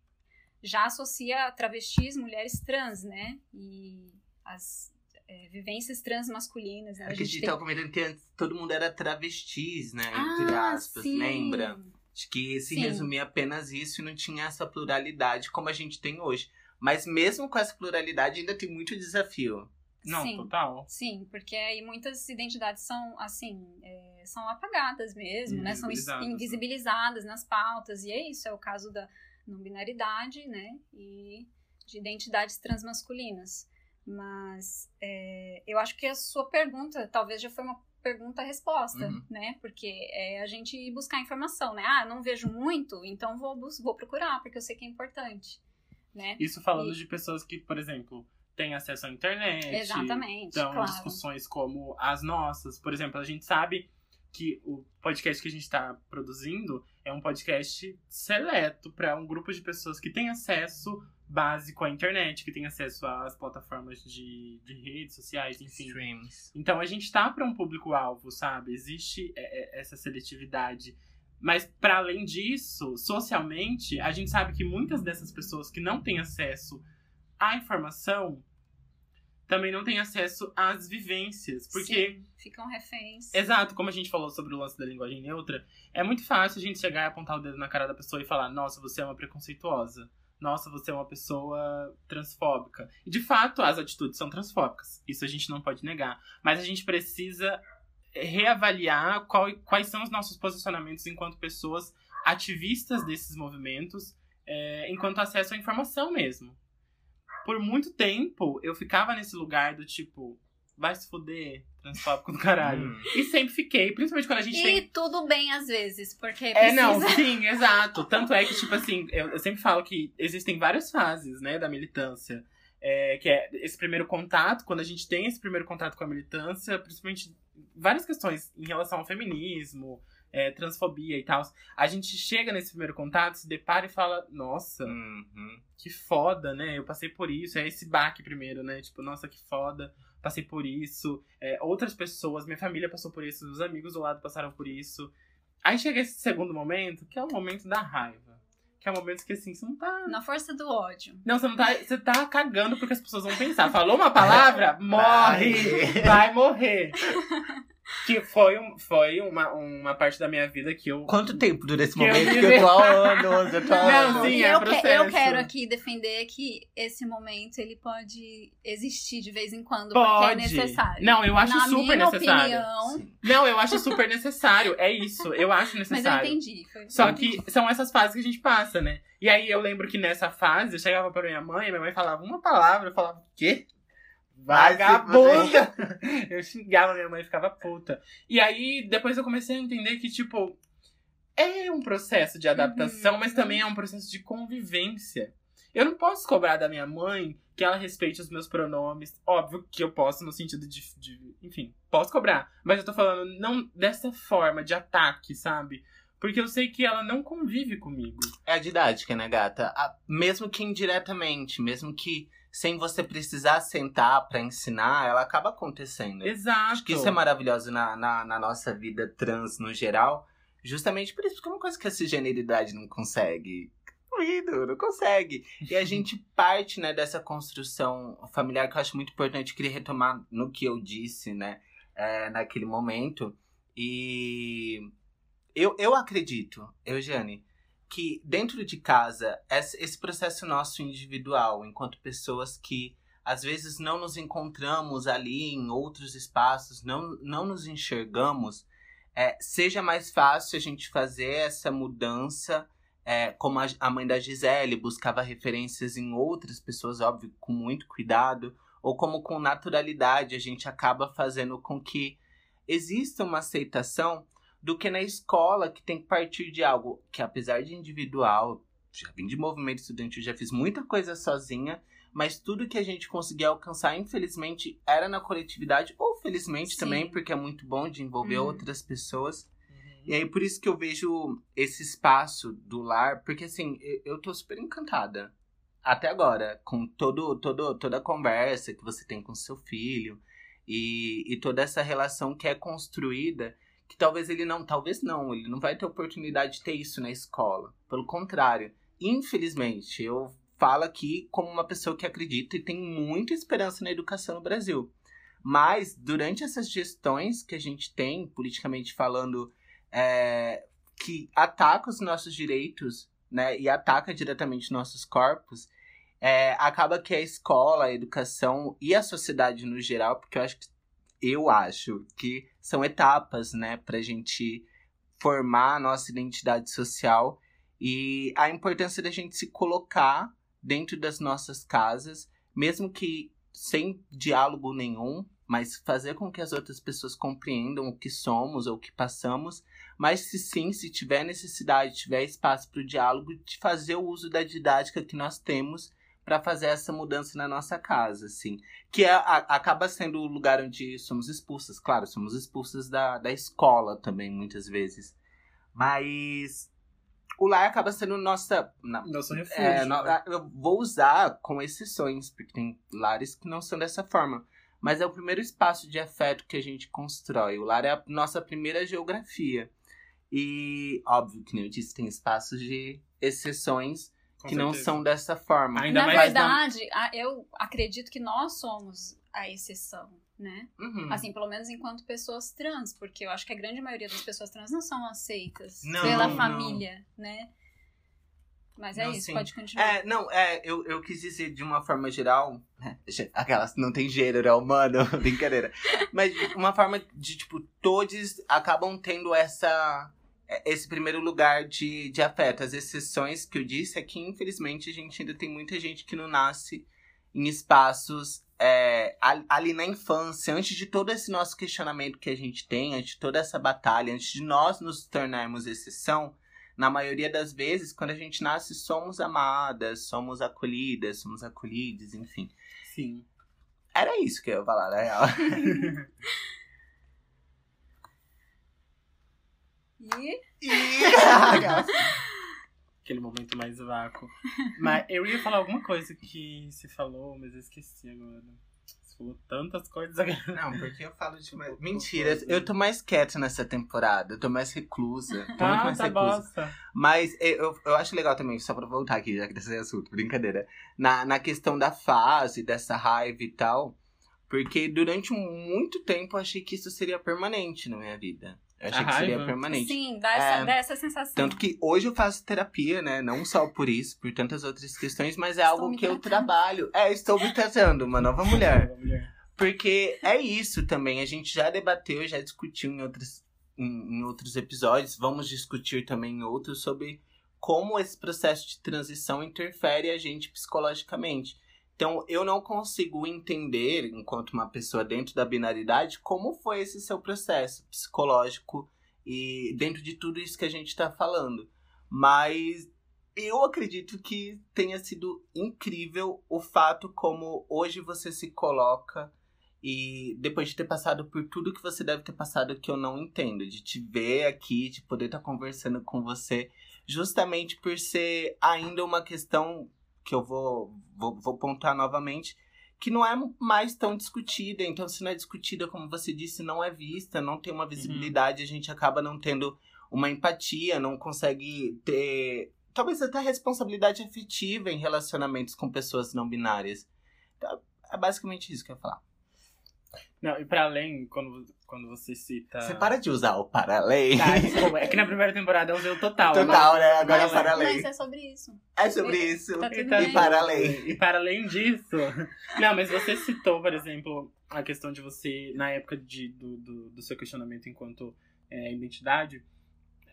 já associa travestis, mulheres trans, né, e as é, vivências transmasculinas. Né? É que a gente tava comentando que antes todo mundo era travestis, né? Entre Ah, aspas, sim. lembra? Acho que se Sim. resumia apenas isso e não tinha essa pluralidade como a gente tem hoje. Mas mesmo com essa pluralidade, ainda tem muito desafio. Não, Sim. total. Sim, porque aí muitas identidades são, assim, é, são apagadas mesmo, né? São is- Invisibilizadas, né? nas pautas, e é isso, é o caso da não binaridade, né? E de identidades transmasculinas. Mas é, eu acho que a sua pergunta talvez já foi uma pergunta-resposta, Uhum. né? Porque é a gente ir buscar informação, né? Ah, não vejo muito, então vou, vou procurar, porque eu sei que é importante, né? Isso falando E- de pessoas que, por exemplo, têm acesso à internet. Exatamente, Então, claro. discussões como as nossas. Por exemplo, a gente sabe que o podcast que a gente está produzindo é um podcast seleto para um grupo de pessoas que tem acesso básico à internet, que tem acesso às plataformas de, de redes sociais, enfim. Streams. Então a gente tá para um público-alvo, sabe? Existe é, é, essa seletividade. Mas para além disso, socialmente, a gente sabe que muitas dessas pessoas que não têm acesso à informação também não têm acesso às vivências. Porque, Sim, ficam reféns. exato, como a gente falou sobre o lance da linguagem neutra, é muito fácil a gente chegar e apontar o dedo na cara da pessoa e falar: nossa, você é uma preconceituosa. Nossa, você é uma pessoa transfóbica. E de fato, as atitudes são transfóbicas. Isso a gente não pode negar. Mas a gente precisa reavaliar qual- quais são os nossos posicionamentos enquanto pessoas ativistas desses movimentos, é, enquanto acesso à informação mesmo. Por muito tempo, eu ficava nesse lugar do tipo, vai se fuder, transfóbico do caralho. Hum. E sempre fiquei, principalmente quando a gente tem E tudo bem às vezes, porque é, precisa... não, [laughs] sim, exato. Tanto é que, tipo assim, eu, eu sempre falo que existem várias fases, né, da militância. É, que é esse primeiro contato, quando a gente tem esse primeiro contato com a militância, principalmente várias questões em relação ao feminismo, é, transfobia e tal. A gente chega nesse primeiro contato, se depara e fala, nossa, Uhum. que foda, né? Eu passei por isso. É esse baque primeiro, né? Tipo, nossa, que foda. Passei por isso. É, outras pessoas, minha família passou por isso, os amigos do lado passaram por isso. Aí chega esse segundo momento, que é o momento da raiva. Que é o momento que assim, você não tá. Na força do ódio. Não, você não tá. Você tá cagando porque as pessoas vão pensar. Falou uma palavra, [laughs] morre! Vai morrer! [laughs] Que foi, um, foi uma, uma parte da minha vida que eu. Quanto tempo dura esse Que eu momento? me- Que eu tô há anos, eu tô há Não, anos. sim, e é eu, que- processo. eu quero aqui defender que esse momento ele pode existir de vez em quando, porque é Pode. necessário. Não, eu acho Na super minha necessário. opinião, Sim. Não, eu acho super necessário. É isso, eu acho mas eu necessário. entendi. Foi, Só eu entendi. que são essas fases que a gente passa, né? E aí eu lembro que nessa fase eu chegava pra minha mãe, minha mãe falava uma palavra, eu falava, quê? Vagabunda! eu xingava minha mãe e ficava puta. E aí depois eu comecei a entender que, tipo, é um processo de adaptação, Uhum. mas também é um processo de convivência. Eu não posso cobrar da minha mãe que ela respeite os meus pronomes. Óbvio que eu posso, no sentido de. de- enfim, posso cobrar. Mas eu tô falando não dessa forma de ataque, sabe? Porque eu sei que ela não convive comigo. É a didática, né, gata? A- mesmo que indiretamente, mesmo que sem você precisar sentar pra ensinar, ela acaba acontecendo. Exato. Acho que isso é maravilhoso na, na, na nossa vida trans no geral. Justamente por isso, porque é uma coisa que a cisgeneridade não consegue. Não consegue. E a [laughs] gente parte, né, dessa construção familiar que eu acho muito importante. Queria retomar no que eu disse, né, é, naquele momento. E eu, eu acredito, Eugênio, que dentro de casa, esse, processo nosso individual, enquanto pessoas que às vezes não nos encontramos ali em outros espaços, não, não nos enxergamos, é, seja mais fácil a gente fazer essa mudança, é, como a, a mãe da Gisele buscava referências em outras pessoas, óbvio, com muito cuidado, ou como com naturalidade a gente acaba fazendo com que exista uma aceitação do que na escola que tem que partir de algo que, apesar de individual, já vim de movimento estudantil, já fiz muita coisa sozinha, mas tudo que a gente conseguia alcançar, infelizmente, era na coletividade, ou felizmente Sim. também, porque é muito bom de envolver Uhum. outras pessoas. Uhum. E aí, por isso que eu vejo esse espaço do lar, porque assim, eu, tô super encantada. Até agora, com todo, todo, toda a conversa que você tem com seu filho e, e toda essa relação que é construída, que talvez ele não, talvez não, ele não vai ter oportunidade de ter isso na escola. Pelo contrário, infelizmente, eu falo aqui como uma pessoa que acredita e tem muita esperança na educação no Brasil. Mas, durante essas gestões que a gente tem, politicamente falando, é, que ataca os nossos direitos, né, e ataca diretamente nossos corpos, é, acaba que a escola, a educação e a sociedade no geral, porque eu acho que eu acho que são etapas, né, pra gente formar a nossa identidade social e a importância da gente se colocar dentro das nossas casas, mesmo que sem diálogo nenhum, mas fazer com que as outras pessoas compreendam o que somos ou o que passamos, mas se sim, se tiver necessidade, tiver espaço para o diálogo, de fazer o uso da didática que nós temos para fazer essa mudança na nossa casa, assim. Que é, a, acaba sendo o lugar onde somos expulsas. Claro, somos expulsas da, da escola também, muitas vezes. Mas o lar acaba sendo nossa. Na, Nosso refúgio. é, no- né? eu vou usar com exceções, porque tem lares que não são dessa forma. Mas é o primeiro espaço de afeto que a gente constrói. O lar é a nossa primeira geografia. E, óbvio, que nem eu disse, tem espaços de exceções Com que não são dessa forma. Ainda Na verdade, eu acredito que nós somos a exceção, né? Uhum. Assim, pelo menos enquanto pessoas trans, porque eu acho que a grande maioria das pessoas trans não são aceitas Não, pela não. família, né? Mas é Não, isso, sim. pode continuar. É, não, é, eu, eu quis dizer de uma forma geral. né, Aquelas não tem gênero, é humano, [laughs] brincadeira. Mas de uma forma de, tipo, todos acabam tendo essa. Esse primeiro lugar de, de afeto. As exceções que eu disse é que, infelizmente, a gente ainda tem muita gente que não nasce em espaços é, al- ali na infância, antes de todo esse nosso questionamento que a gente tem, antes de toda essa batalha, antes de nós nos tornarmos exceção, na maioria das vezes, quando a gente nasce, somos amadas, somos acolhidas, somos acolhidos, enfim. Sim. Era isso que eu ia falar, na real. [laughs] E [laughs] Aquele momento mais vácuo. Mas eu ia falar alguma coisa que se falou, mas eu esqueci agora. Você falou tantas coisas agora. Não, porque eu falo de mais... Mentira, eu tô mais quieta nessa temporada, eu tô mais reclusa. Tô muito Ah, mais tá reclusa. bosta. Mas eu, eu acho legal também, só pra voltar aqui, já que desse assunto, brincadeira. Na, na questão da fase, dessa raiva e tal. Porque durante muito tempo eu achei que isso seria permanente na minha vida. Eu achei A que seria raiva? permanente. sim, dá essa, É, dá essa sensação. Tanto que hoje eu faço terapia, né? Não só por isso, por tantas outras questões, mas é Estou algo que eu tratando. trabalho. É, estou me tratando, uma nova mulher. mulher. Porque é isso também. A gente já debateu, já discutiu em outros, em, em outros episódios. Vamos discutir também em outros sobre como esse processo de transição interfere a gente psicologicamente. Então, eu não consigo entender, enquanto uma pessoa dentro da binaridade, como foi esse seu processo psicológico e dentro de tudo isso que a gente está falando. Mas eu acredito que tenha sido incrível o fato como hoje você se coloca e depois de ter passado por tudo que você deve ter passado que eu não entendo, de te ver aqui, de poder estar conversando com você, justamente por ser ainda uma questão que eu vou, vou, vou pontuar novamente, que não é mais tão discutida. Então, se não é discutida, como você disse, não é vista, não tem uma visibilidade, a gente acaba não tendo uma empatia, não consegue ter. Talvez até responsabilidade afetiva em relacionamentos com pessoas não binárias. Então, é basicamente isso que eu ia falar. Não, e pra além, quando, quando você cita. Você para de usar o paralém. Tá, desculpa. É que na primeira temporada eu usei o total. Total, né? Agora é mas, paralém. mas é sobre isso. É sobre isso. Tá E tá-. E para além. E para além disso. Não, mas você citou, por exemplo, a questão de você, na época de, do, do, do seu questionamento enquanto é, identidade,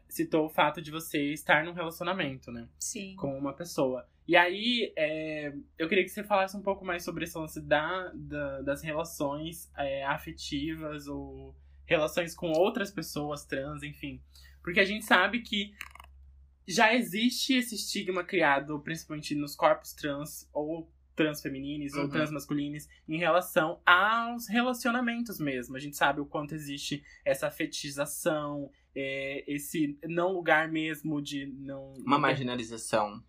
citou o fato de você estar num relacionamento, né? Sim. Com uma pessoa. E aí, é, eu queria que você falasse um pouco mais sobre esse lance da, da- das relações é, afetivas ou relações com outras pessoas trans, enfim. Porque a gente sabe que já existe esse estigma criado, principalmente nos corpos trans ou transfemininos ou Uhum. transmasculinos, em relação aos relacionamentos mesmo. A gente sabe o quanto existe essa fetichização, é, esse não lugar mesmo de não. Uma marginalização.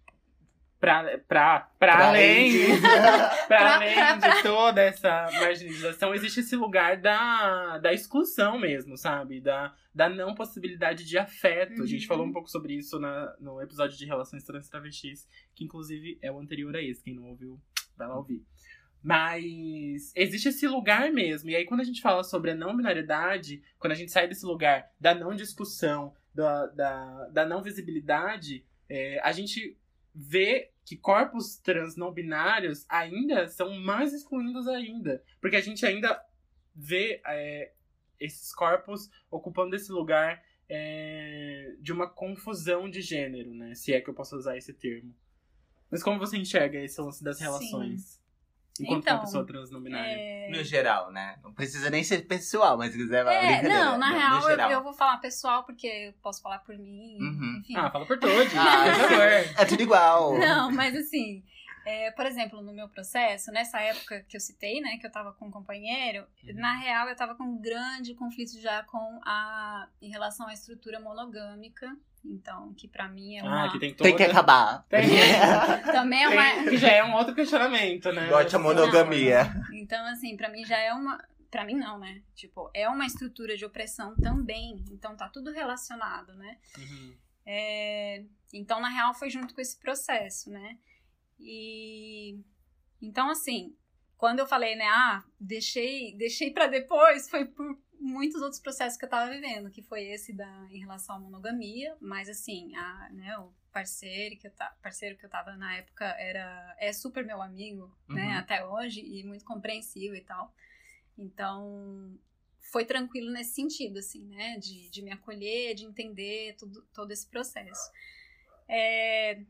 Pra, pra, pra, Pra além, além. [laughs] pra além de toda essa marginalização, existe esse lugar da, da exclusão mesmo, sabe? Da, da não possibilidade de afeto. A gente Uhum. falou um pouco sobre isso na, no episódio de Relações Trans Travestis, que inclusive é o anterior a esse. Quem não ouviu, vai lá ouvir. Mas existe esse lugar mesmo. E aí, quando a gente fala sobre a não binariedade, quando a gente sai desse lugar da não discussão, da, da, da não visibilidade, é, a gente vê que corpos trans não binários ainda são mais excluídos ainda. Porque a gente ainda vê é, esses corpos ocupando esse lugar é, de uma confusão de gênero, né? Se é que eu posso usar esse termo. Mas como você enxerga esse lance das relações? Enquanto Então, uma pessoa trans não binária. É, No geral, né? Não precisa nem ser pessoal, mas se quiser, É, não, na No- real no eu, eu vou falar pessoal porque eu posso falar por mim, Uhum. enfim. Ah, fala por todos. Ah, por favor. [laughs] É tudo igual. Não, mas assim, é, por exemplo, no meu processo, nessa época que eu citei, né, que eu tava com um companheiro, Uhum. na real eu tava com um grande conflito já com a. em relação à estrutura monogâmica. Então, que pra mim é uma. Ah, que tem toda... Tem que acabar. Tem. [laughs] Também é uma. Tem- que já é um outro questionamento, né? Bote a monogamia. Então, assim, pra mim já é uma. Pra mim não, né? Tipo, é uma estrutura de opressão também. Então tá tudo relacionado, né? Uhum. É, Então, na real, foi junto com esse processo, né? E. Então, assim, quando eu falei, né, ah, deixei, deixei para depois, foi por muitos outros processos que eu tava vivendo, que foi esse da em relação à monogamia, mas assim, a, né, o parceiro que eu ta, parceiro que eu tava na época era é super meu amigo, né, Uhum. até hoje e muito compreensivo e tal. Então, foi tranquilo nesse sentido, assim, né? De, de me acolher, de entender tudo, todo esse processo. É,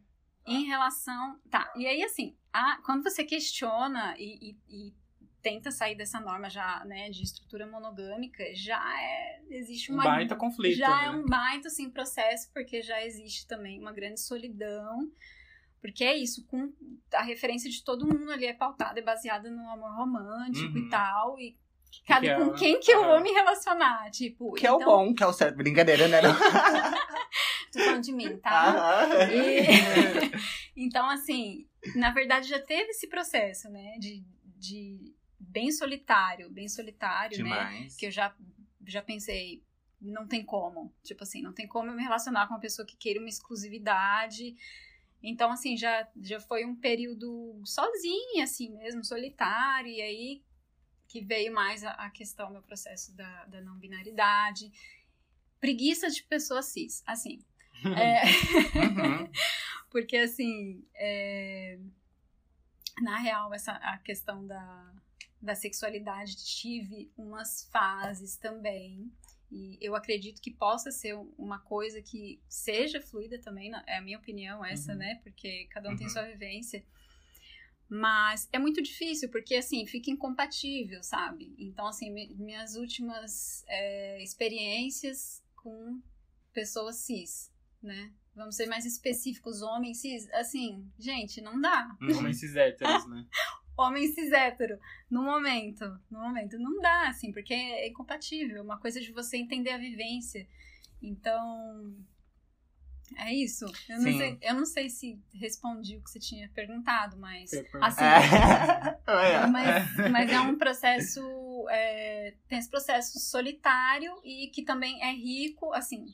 em relação. Tá, e aí, assim, a- quando você questiona e, e- e tenta sair dessa norma já, né, de estrutura monogâmica, já é. Existe Um uma. baita conflito, Já né? é um baita, assim, processo, porque já existe também uma grande solidão. Porque é isso, com a referência de todo mundo ali é pautada, é baseada no amor romântico Uhum. e tal. E cada, que é com o- quem que eu ah. vou me relacionar? Tipo, Que é o então, bom, que é o certo. Brincadeira, né? [laughs] Tô falando de mim, tá? Aham. E- [laughs] então, assim, na verdade já teve esse processo, né? De, de bem solitário, bem solitário, né? Demais. Que eu já, já pensei, não tem como. Tipo assim, não tem como eu me relacionar com uma pessoa que queira uma exclusividade. Então, assim, já, já foi um período sozinha, assim mesmo, solitário. E aí que veio mais a, a questão, meu processo da, da não binaridade. Preguiça de pessoas cis, assim. É, [laughs] Uhum. [laughs] porque, assim, é, na real, essa, a questão da, da sexualidade, tive umas fases também. E eu acredito que possa ser uma coisa que seja fluida também, é a minha opinião essa, Uhum. né? Porque cada um tem Uhum. sua vivência. Mas é muito difícil, porque assim, fica incompatível, sabe? Então, assim, mi- minhas últimas é, experiências com pessoas cis, né? Vamos ser mais específicos, homens cis, assim, gente, não dá. Uhum. Homens cis héteros, né? [laughs] Homem cis hétero, no momento, no momento, não dá, assim, porque é incompatível, é uma coisa de você entender a vivência. Então, é isso. Eu não, sei, eu não sei se respondi o que você tinha perguntado, mas. Assim, É. [laughs] mas, mas é um processo. é, tem esse processo solitário e que também é rico, assim.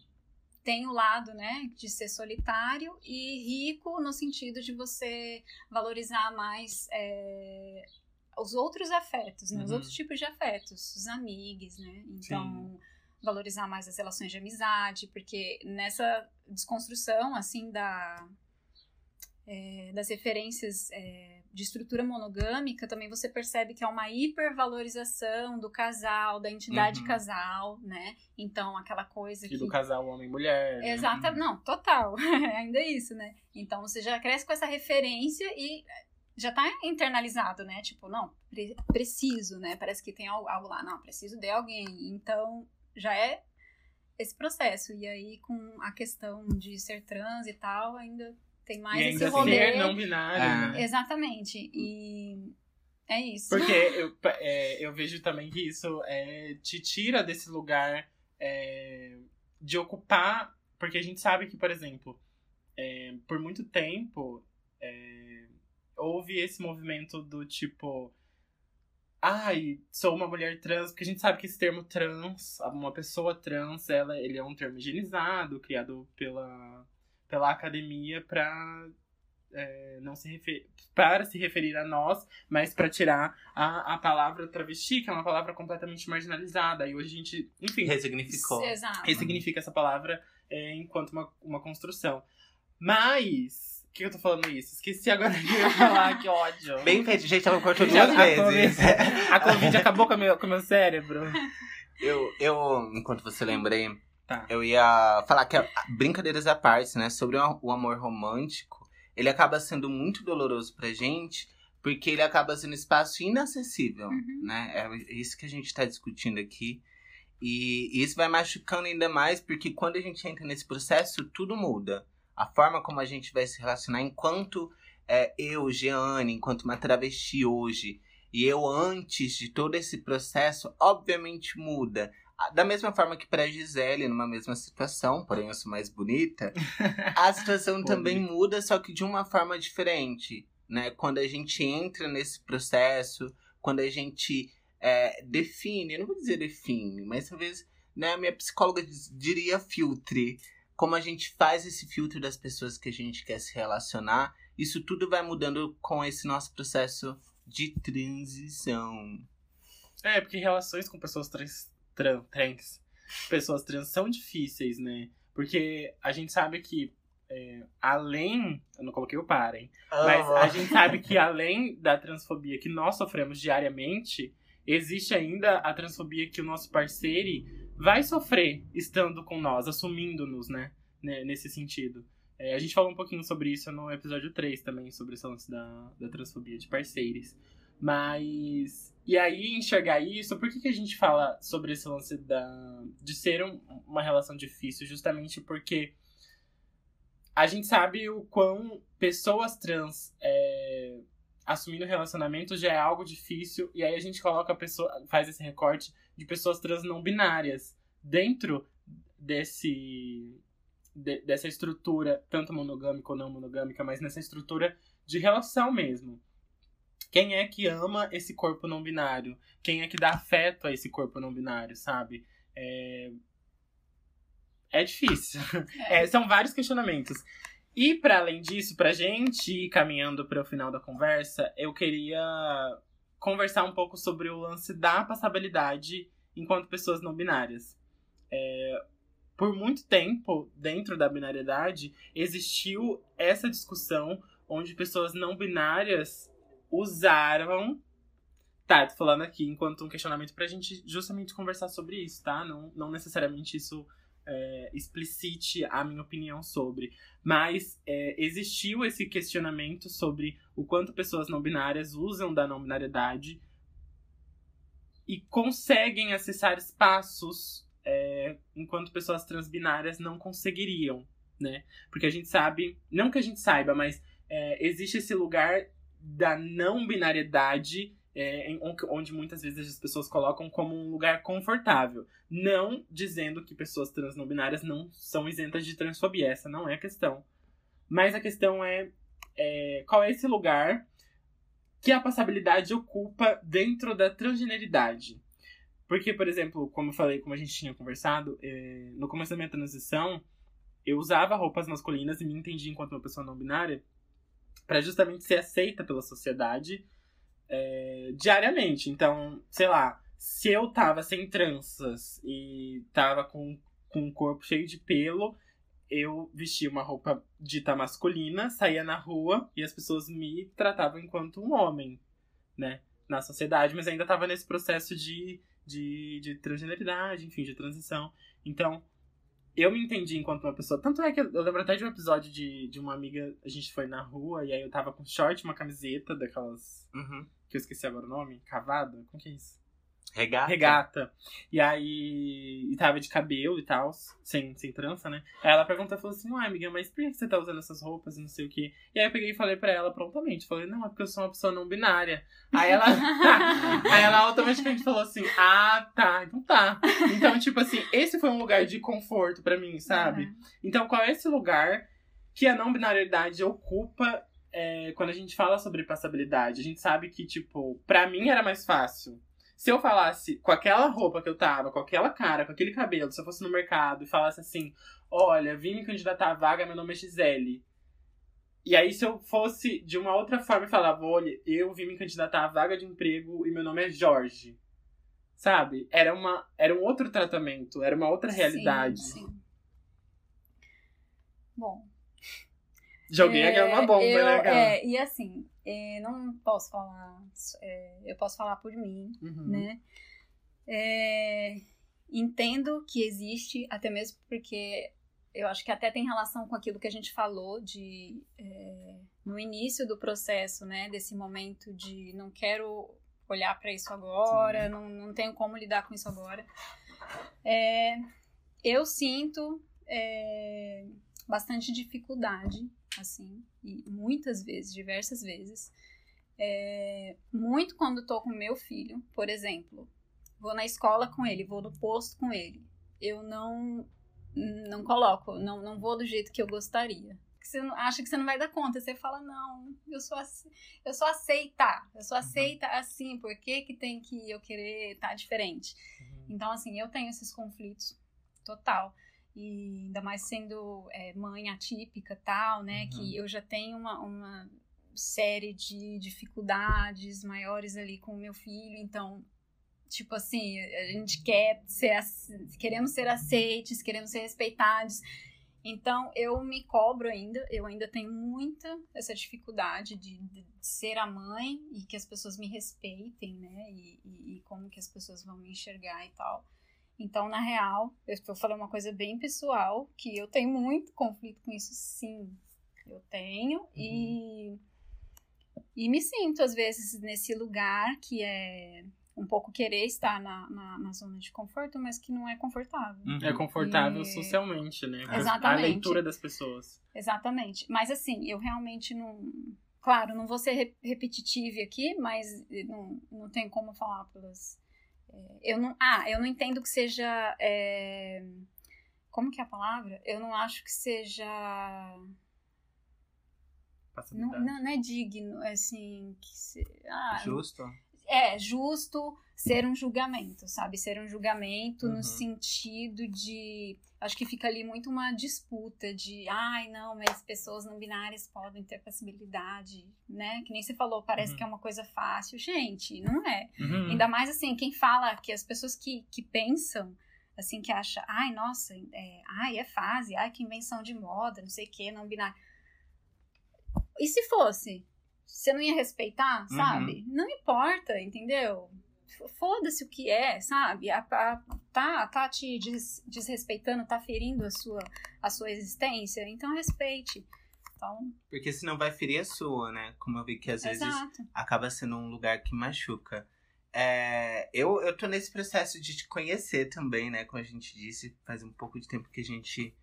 Tem o lado, né, de ser solitário e rico no sentido de você valorizar mais é, os outros afetos, né, os Uhum. outros tipos de afetos, os amigos, né. Então, valorizar mais as relações de amizade, porque nessa desconstrução, assim, da, é, das referências é, de estrutura monogâmica, também você percebe que é uma hipervalorização do casal, da entidade Uhum. casal, né? Então, aquela coisa E que... do casal homem-mulher. né? Exata, não, total, [laughs] ainda é isso, né? Então, você já cresce com essa referência e já tá internalizado, né? Tipo, não, pre- preciso, né? Parece que tem algo, algo lá, não, preciso de alguém. Então, já é esse processo. E aí, com a questão de ser trans e tal, ainda tem mais e esse ainda rolê. ser não binário, Ah. né? Exatamente. E é isso. Porque eu, é, eu vejo também que isso é, te tira desse lugar é, de ocupar. Porque a gente sabe que, por exemplo, é, por muito tempo é, houve esse movimento do tipo. Ai, sou uma mulher trans, porque a gente sabe que esse termo trans, uma pessoa trans, ela, ele é um termo higienizado, criado pela, pela academia para é, não se refer... para se referir a nós, mas para tirar a, a palavra travesti, que é uma palavra completamente marginalizada. E hoje a gente, enfim, Ressignificou. Exato. ressignifica essa palavra é, enquanto uma, uma construção. Mas. Por que eu tô falando isso? Esqueci agora que eu ia falar, que ódio. Bem feito, gente, ela cortou duas a vezes. Covid- A Covid acabou com o meu, com o meu cérebro. Eu, eu, enquanto você lembrei, Tá. eu ia falar que, a- brincadeiras à parte, né, sobre o amor romântico, ele acaba sendo muito doloroso pra gente, porque ele acaba sendo espaço inacessível, Uhum. né? É isso que a gente tá discutindo aqui. E isso vai machucando ainda mais, porque quando a gente entra nesse processo, tudo muda. A forma como a gente vai se relacionar enquanto é, eu, Jeane, enquanto uma travesti hoje, e eu antes de todo esse processo, obviamente muda. Da mesma forma que para Gisele, numa mesma situação, porém eu sou mais bonita, a [laughs] situação também muda, só que de uma forma diferente, né? Quando a gente entra nesse processo, quando a gente é, define, eu não vou dizer define, mas talvez né, a minha psicóloga diria filtre. Como a gente faz esse filtro das pessoas que a gente quer se relacionar, isso tudo vai mudando com esse nosso processo de transição. É, porque relações com pessoas trans, tran- trans, pessoas trans são difíceis, né? Porque a gente sabe que, é, além. Eu não coloquei o para, hein? Mas a gente sabe [laughs] que além da transfobia que nós sofremos diariamente, existe ainda a transfobia que o nosso parceiro vai sofrer estando com nós, assumindo-nos, né? né, Nesse sentido. É, a gente falou um pouquinho sobre isso no episódio 3 também, sobre esse lance da, da transfobia de parceiros. Mas. E aí, enxergar isso, por que, que a gente fala sobre esse lance da, de ser um- uma relação difícil? Justamente porque a gente sabe o quão pessoas trans é, assumindo relacionamento já é algo difícil, e aí a gente coloca a pessoa, faz esse recorte de pessoas trans não binárias dentro desse de- dessa estrutura, tanto monogâmica ou não monogâmica, mas nessa estrutura de relação mesmo. Quem é que ama esse corpo não binário? Quem é que dá afeto a esse corpo não binário, sabe? É, é difícil. É, são vários questionamentos. E para além disso, pra gente ir caminhando para o final da conversa, eu queria conversar um pouco sobre o lance da passabilidade enquanto pessoas não binárias. É, por muito tempo, dentro da binariedade, existiu essa discussão onde pessoas não binárias usaram. Tá, tô falando aqui enquanto um questionamento pra gente justamente conversar sobre isso, tá? Não, não necessariamente isso é, explicite a minha opinião sobre. Mas é, existiu esse questionamento sobre o quanto pessoas não binárias usam da não binariedade e conseguem acessar espaços é, enquanto pessoas transbinárias não conseguiriam, né? Porque a gente sabe, não que a gente saiba, mas é, existe esse lugar da não binariedade é, onde muitas vezes as pessoas colocam como um lugar confortável. Não dizendo que pessoas trans não binárias não são isentas de transfobia, essa não é a questão. Mas a questão é, é qual é esse lugar que a passabilidade ocupa dentro da transgeneridade. Porque, por exemplo, como eu falei, como a gente tinha conversado, é, no começo da minha transição, eu usava roupas masculinas e me entendia enquanto uma pessoa não binária para justamente ser aceita pela sociedade é, diariamente. Então, sei lá, se eu tava sem tranças e tava com, com um corpo cheio de pelo, eu vestia uma roupa dita masculina, saía na rua e as pessoas me tratavam enquanto um homem, né? Na sociedade, mas ainda tava nesse processo de, de, de transgeneridade, enfim, de transição. Então, eu me entendi enquanto uma pessoa. Tanto é que eu lembro até de um episódio de, de uma amiga, a gente foi na rua e aí eu tava com short, uma camiseta daquelas. Uhum. que eu esqueci agora o nome, cavada? Como que é isso? Regata. Regata. E aí. E tava de cabelo e tal, sem, sem trança, né? Aí ela perguntou, falou assim, uai, amiga, mas por que você tá usando essas roupas e não sei o quê? E aí eu peguei e falei pra ela prontamente. Falei, não, é porque eu sou uma pessoa não binária. Aí ela. [laughs] aí ela automaticamente falou assim, ah, tá, então tá. Então, tipo assim, esse foi um lugar de conforto pra mim, sabe? Uhum. Então, qual é esse lugar que a não binariedade ocupa é, quando a gente fala sobre passabilidade? A gente sabe que, tipo, pra mim era mais fácil. Se eu falasse com aquela roupa que eu tava, com aquela cara, com aquele cabelo, se eu fosse no mercado e falasse assim: Olha, vim me candidatar à vaga, meu nome é Gisele. E aí, se eu fosse de uma outra forma e falava: Olha, eu vim me candidatar à vaga de emprego e meu nome é Jorge. Sabe? Era, uma, era um outro tratamento, era uma outra realidade. Sim, sim. Bom, Joguei aquela uma bomba, eu, né, cara? é, e assim, é, não posso falar. é, eu posso falar por mim, Uhum. né? É, entendo que existe, até mesmo porque eu acho que até tem relação com aquilo que a gente falou de é, no início do processo, né? Desse momento de não quero olhar para isso agora, não, não tenho como lidar com isso agora. É, eu sinto é, bastante dificuldade, assim, e muitas vezes, diversas vezes. É, muito quando tô com meu filho, por exemplo, vou na escola com ele, vou no posto com ele. Eu não não coloco, não, não vou do jeito que eu gostaria. Você acha que você não vai dar conta, você fala, não, eu sou eu sou aceita, eu sou uhum. aceita assim, por que, que tem que eu querer estar tá diferente? Uhum. Então, assim, eu tenho esses conflitos total. E ainda mais sendo é, mãe atípica tal, né? Uhum. Que eu já tenho uma, uma série de dificuldades maiores ali com o meu filho, então tipo assim, a gente quer ser, queremos ser aceites, queremos ser respeitados. Então, eu me cobro ainda, eu ainda tenho muita essa dificuldade de, de ser a mãe e que as pessoas me respeitem, né? E, e, e, como que as pessoas vão me enxergar e tal. Então, na real, eu vou falar uma coisa bem pessoal, que eu tenho muito conflito com isso, sim. Eu tenho uhum. e, e me sinto, às vezes, nesse lugar que é um pouco querer estar na, na, na, zona de conforto, mas que não é confortável. Uhum. É confortável e... socialmente, né? Exatamente. A leitura das pessoas. Exatamente. Mas assim, eu realmente não. Claro, não vou ser repetitiva aqui, mas não, não tem como falar pelas. É, eu não. Ah, eu não entendo que seja. É, como que é a palavra? Eu não acho que seja. Não, não, não, é digno, é assim. Que se, ah, Justo é justo ser um julgamento, sabe? Ser um julgamento uhum. no sentido de. Acho que fica ali muito uma disputa de, ai, não, mas pessoas não binárias podem ter possibilidade, né? Que nem você falou, parece uhum. que é uma coisa fácil. Gente, não é. Uhum. Ainda mais assim, quem fala que as pessoas que, que pensam, assim, que acha, ai, nossa, é, ai, é fase, ai, que invenção de moda, não sei o que, não binário. E se fosse? Você não ia respeitar, uhum. sabe? Uhum. Não importa, entendeu? Foda-se o que é, sabe? A, a, tá, tá te des, desrespeitando, tá ferindo a sua, a sua existência, então respeite. Então... Porque senão vai ferir a sua, né? Como eu vi que às vezes Exato. acaba sendo um lugar que machuca. É, eu, eu tô nesse processo de te conhecer também, né? Como a gente disse, faz um pouco de tempo que a gente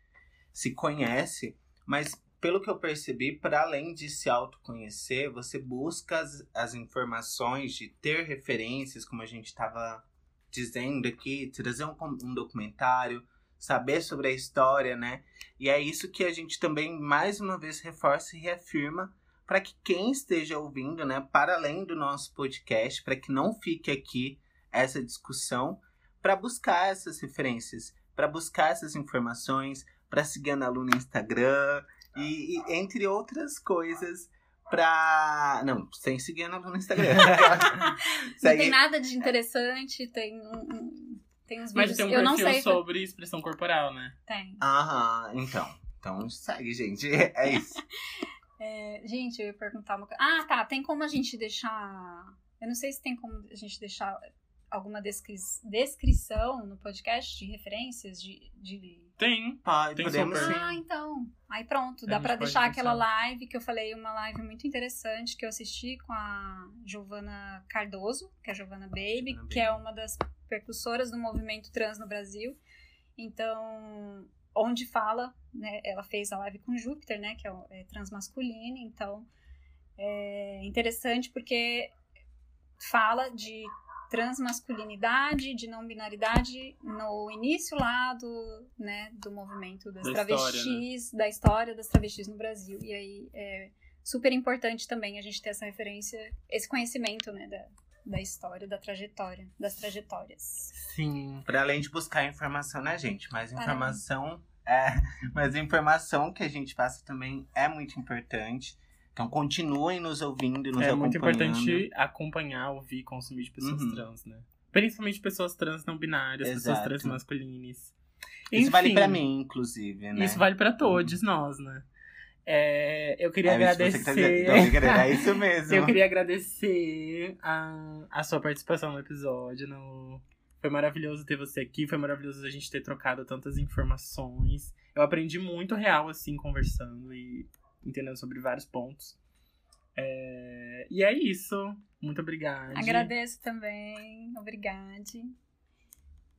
se conhece. Mas pelo que eu percebi, para além de se autoconhecer, você busca as, as informações, de ter referências, como a gente estava dizendo aqui, trazer um, um documentário, saber sobre a história, né? E é isso que a gente também mais uma vez reforça e reafirma para que quem esteja ouvindo, né, para além do nosso podcast, para que não fique aqui essa discussão, para buscar essas referências, para buscar essas informações, para seguir a Ana no Instagram, e, e entre outras coisas, pra. Não, sem seguir a no Instagram. [laughs] não tem nada de interessante, tem um. Tem uns Mas vídeos, tem um eu perfil não sei sobre expressão corporal, né? Tem. Aham, então. Então segue, gente. [laughs] É isso. [laughs] é, gente, eu ia perguntar uma coisa. Ah, tá. Tem como a gente deixar. Eu não sei se tem como a gente deixar alguma descri... descrição no podcast de referências de, de tem. Pai, tem podemos super. Ah, então. Aí pronto, dá para deixar aquela live que eu falei, uma live muito interessante que eu assisti com a Giovana Cardoso, que é a Giovana Baby, Giovana que Baby. é uma das percussoras do movimento trans no Brasil. Então, onde fala, né, ela fez a live com Júpiter, né, que é, é transmasculino, então é interessante porque fala de transmasculinidade, de não binaridade no início lá do, né, do movimento das da travestis, história, né? da história das travestis no Brasil. E aí é super importante também a gente ter essa referência, esse conhecimento, né, da, da história, da trajetória, das trajetórias. Sim, para além de buscar informação na gente, mas informação é, [laughs] mas informação que a gente passa também é muito importante. Então continuem nos ouvindo e nos é acompanhando. É muito importante acompanhar, ouvir, consumir de pessoas uhum. trans, né? Principalmente pessoas trans não binárias, Exato. pessoas trans masculinas. Enfim, isso vale para mim, inclusive, né? Isso vale para todos uhum. nós, né? É, eu queria é agradecer. Tá é isso mesmo. [laughs] eu queria agradecer a, a sua participação no episódio, no, Foi maravilhoso ter você aqui, foi maravilhoso a gente ter trocado tantas informações. Eu aprendi muito real, assim, conversando e entendendo sobre vários pontos. É... E é isso. Muito obrigado. Agradeço também. Obrigada.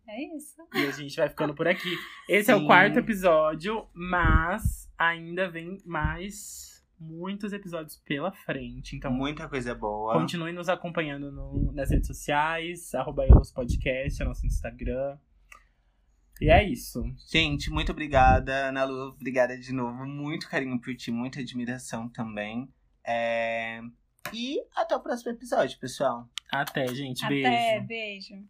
É isso. E a gente vai ficando por aqui. Esse Sim. é o quarto episódio, mas ainda vem mais muitos episódios pela frente. Então, muita coisa boa. Continue nos acompanhando no, nas redes sociais, arroba Podcast, é nosso Instagram. E é isso. Gente, muito obrigada, Ana Lu. Obrigada de novo. Muito carinho por ti, muita admiração também. É... E até o próximo episódio, pessoal. Até, gente. Até, beijo. beijo.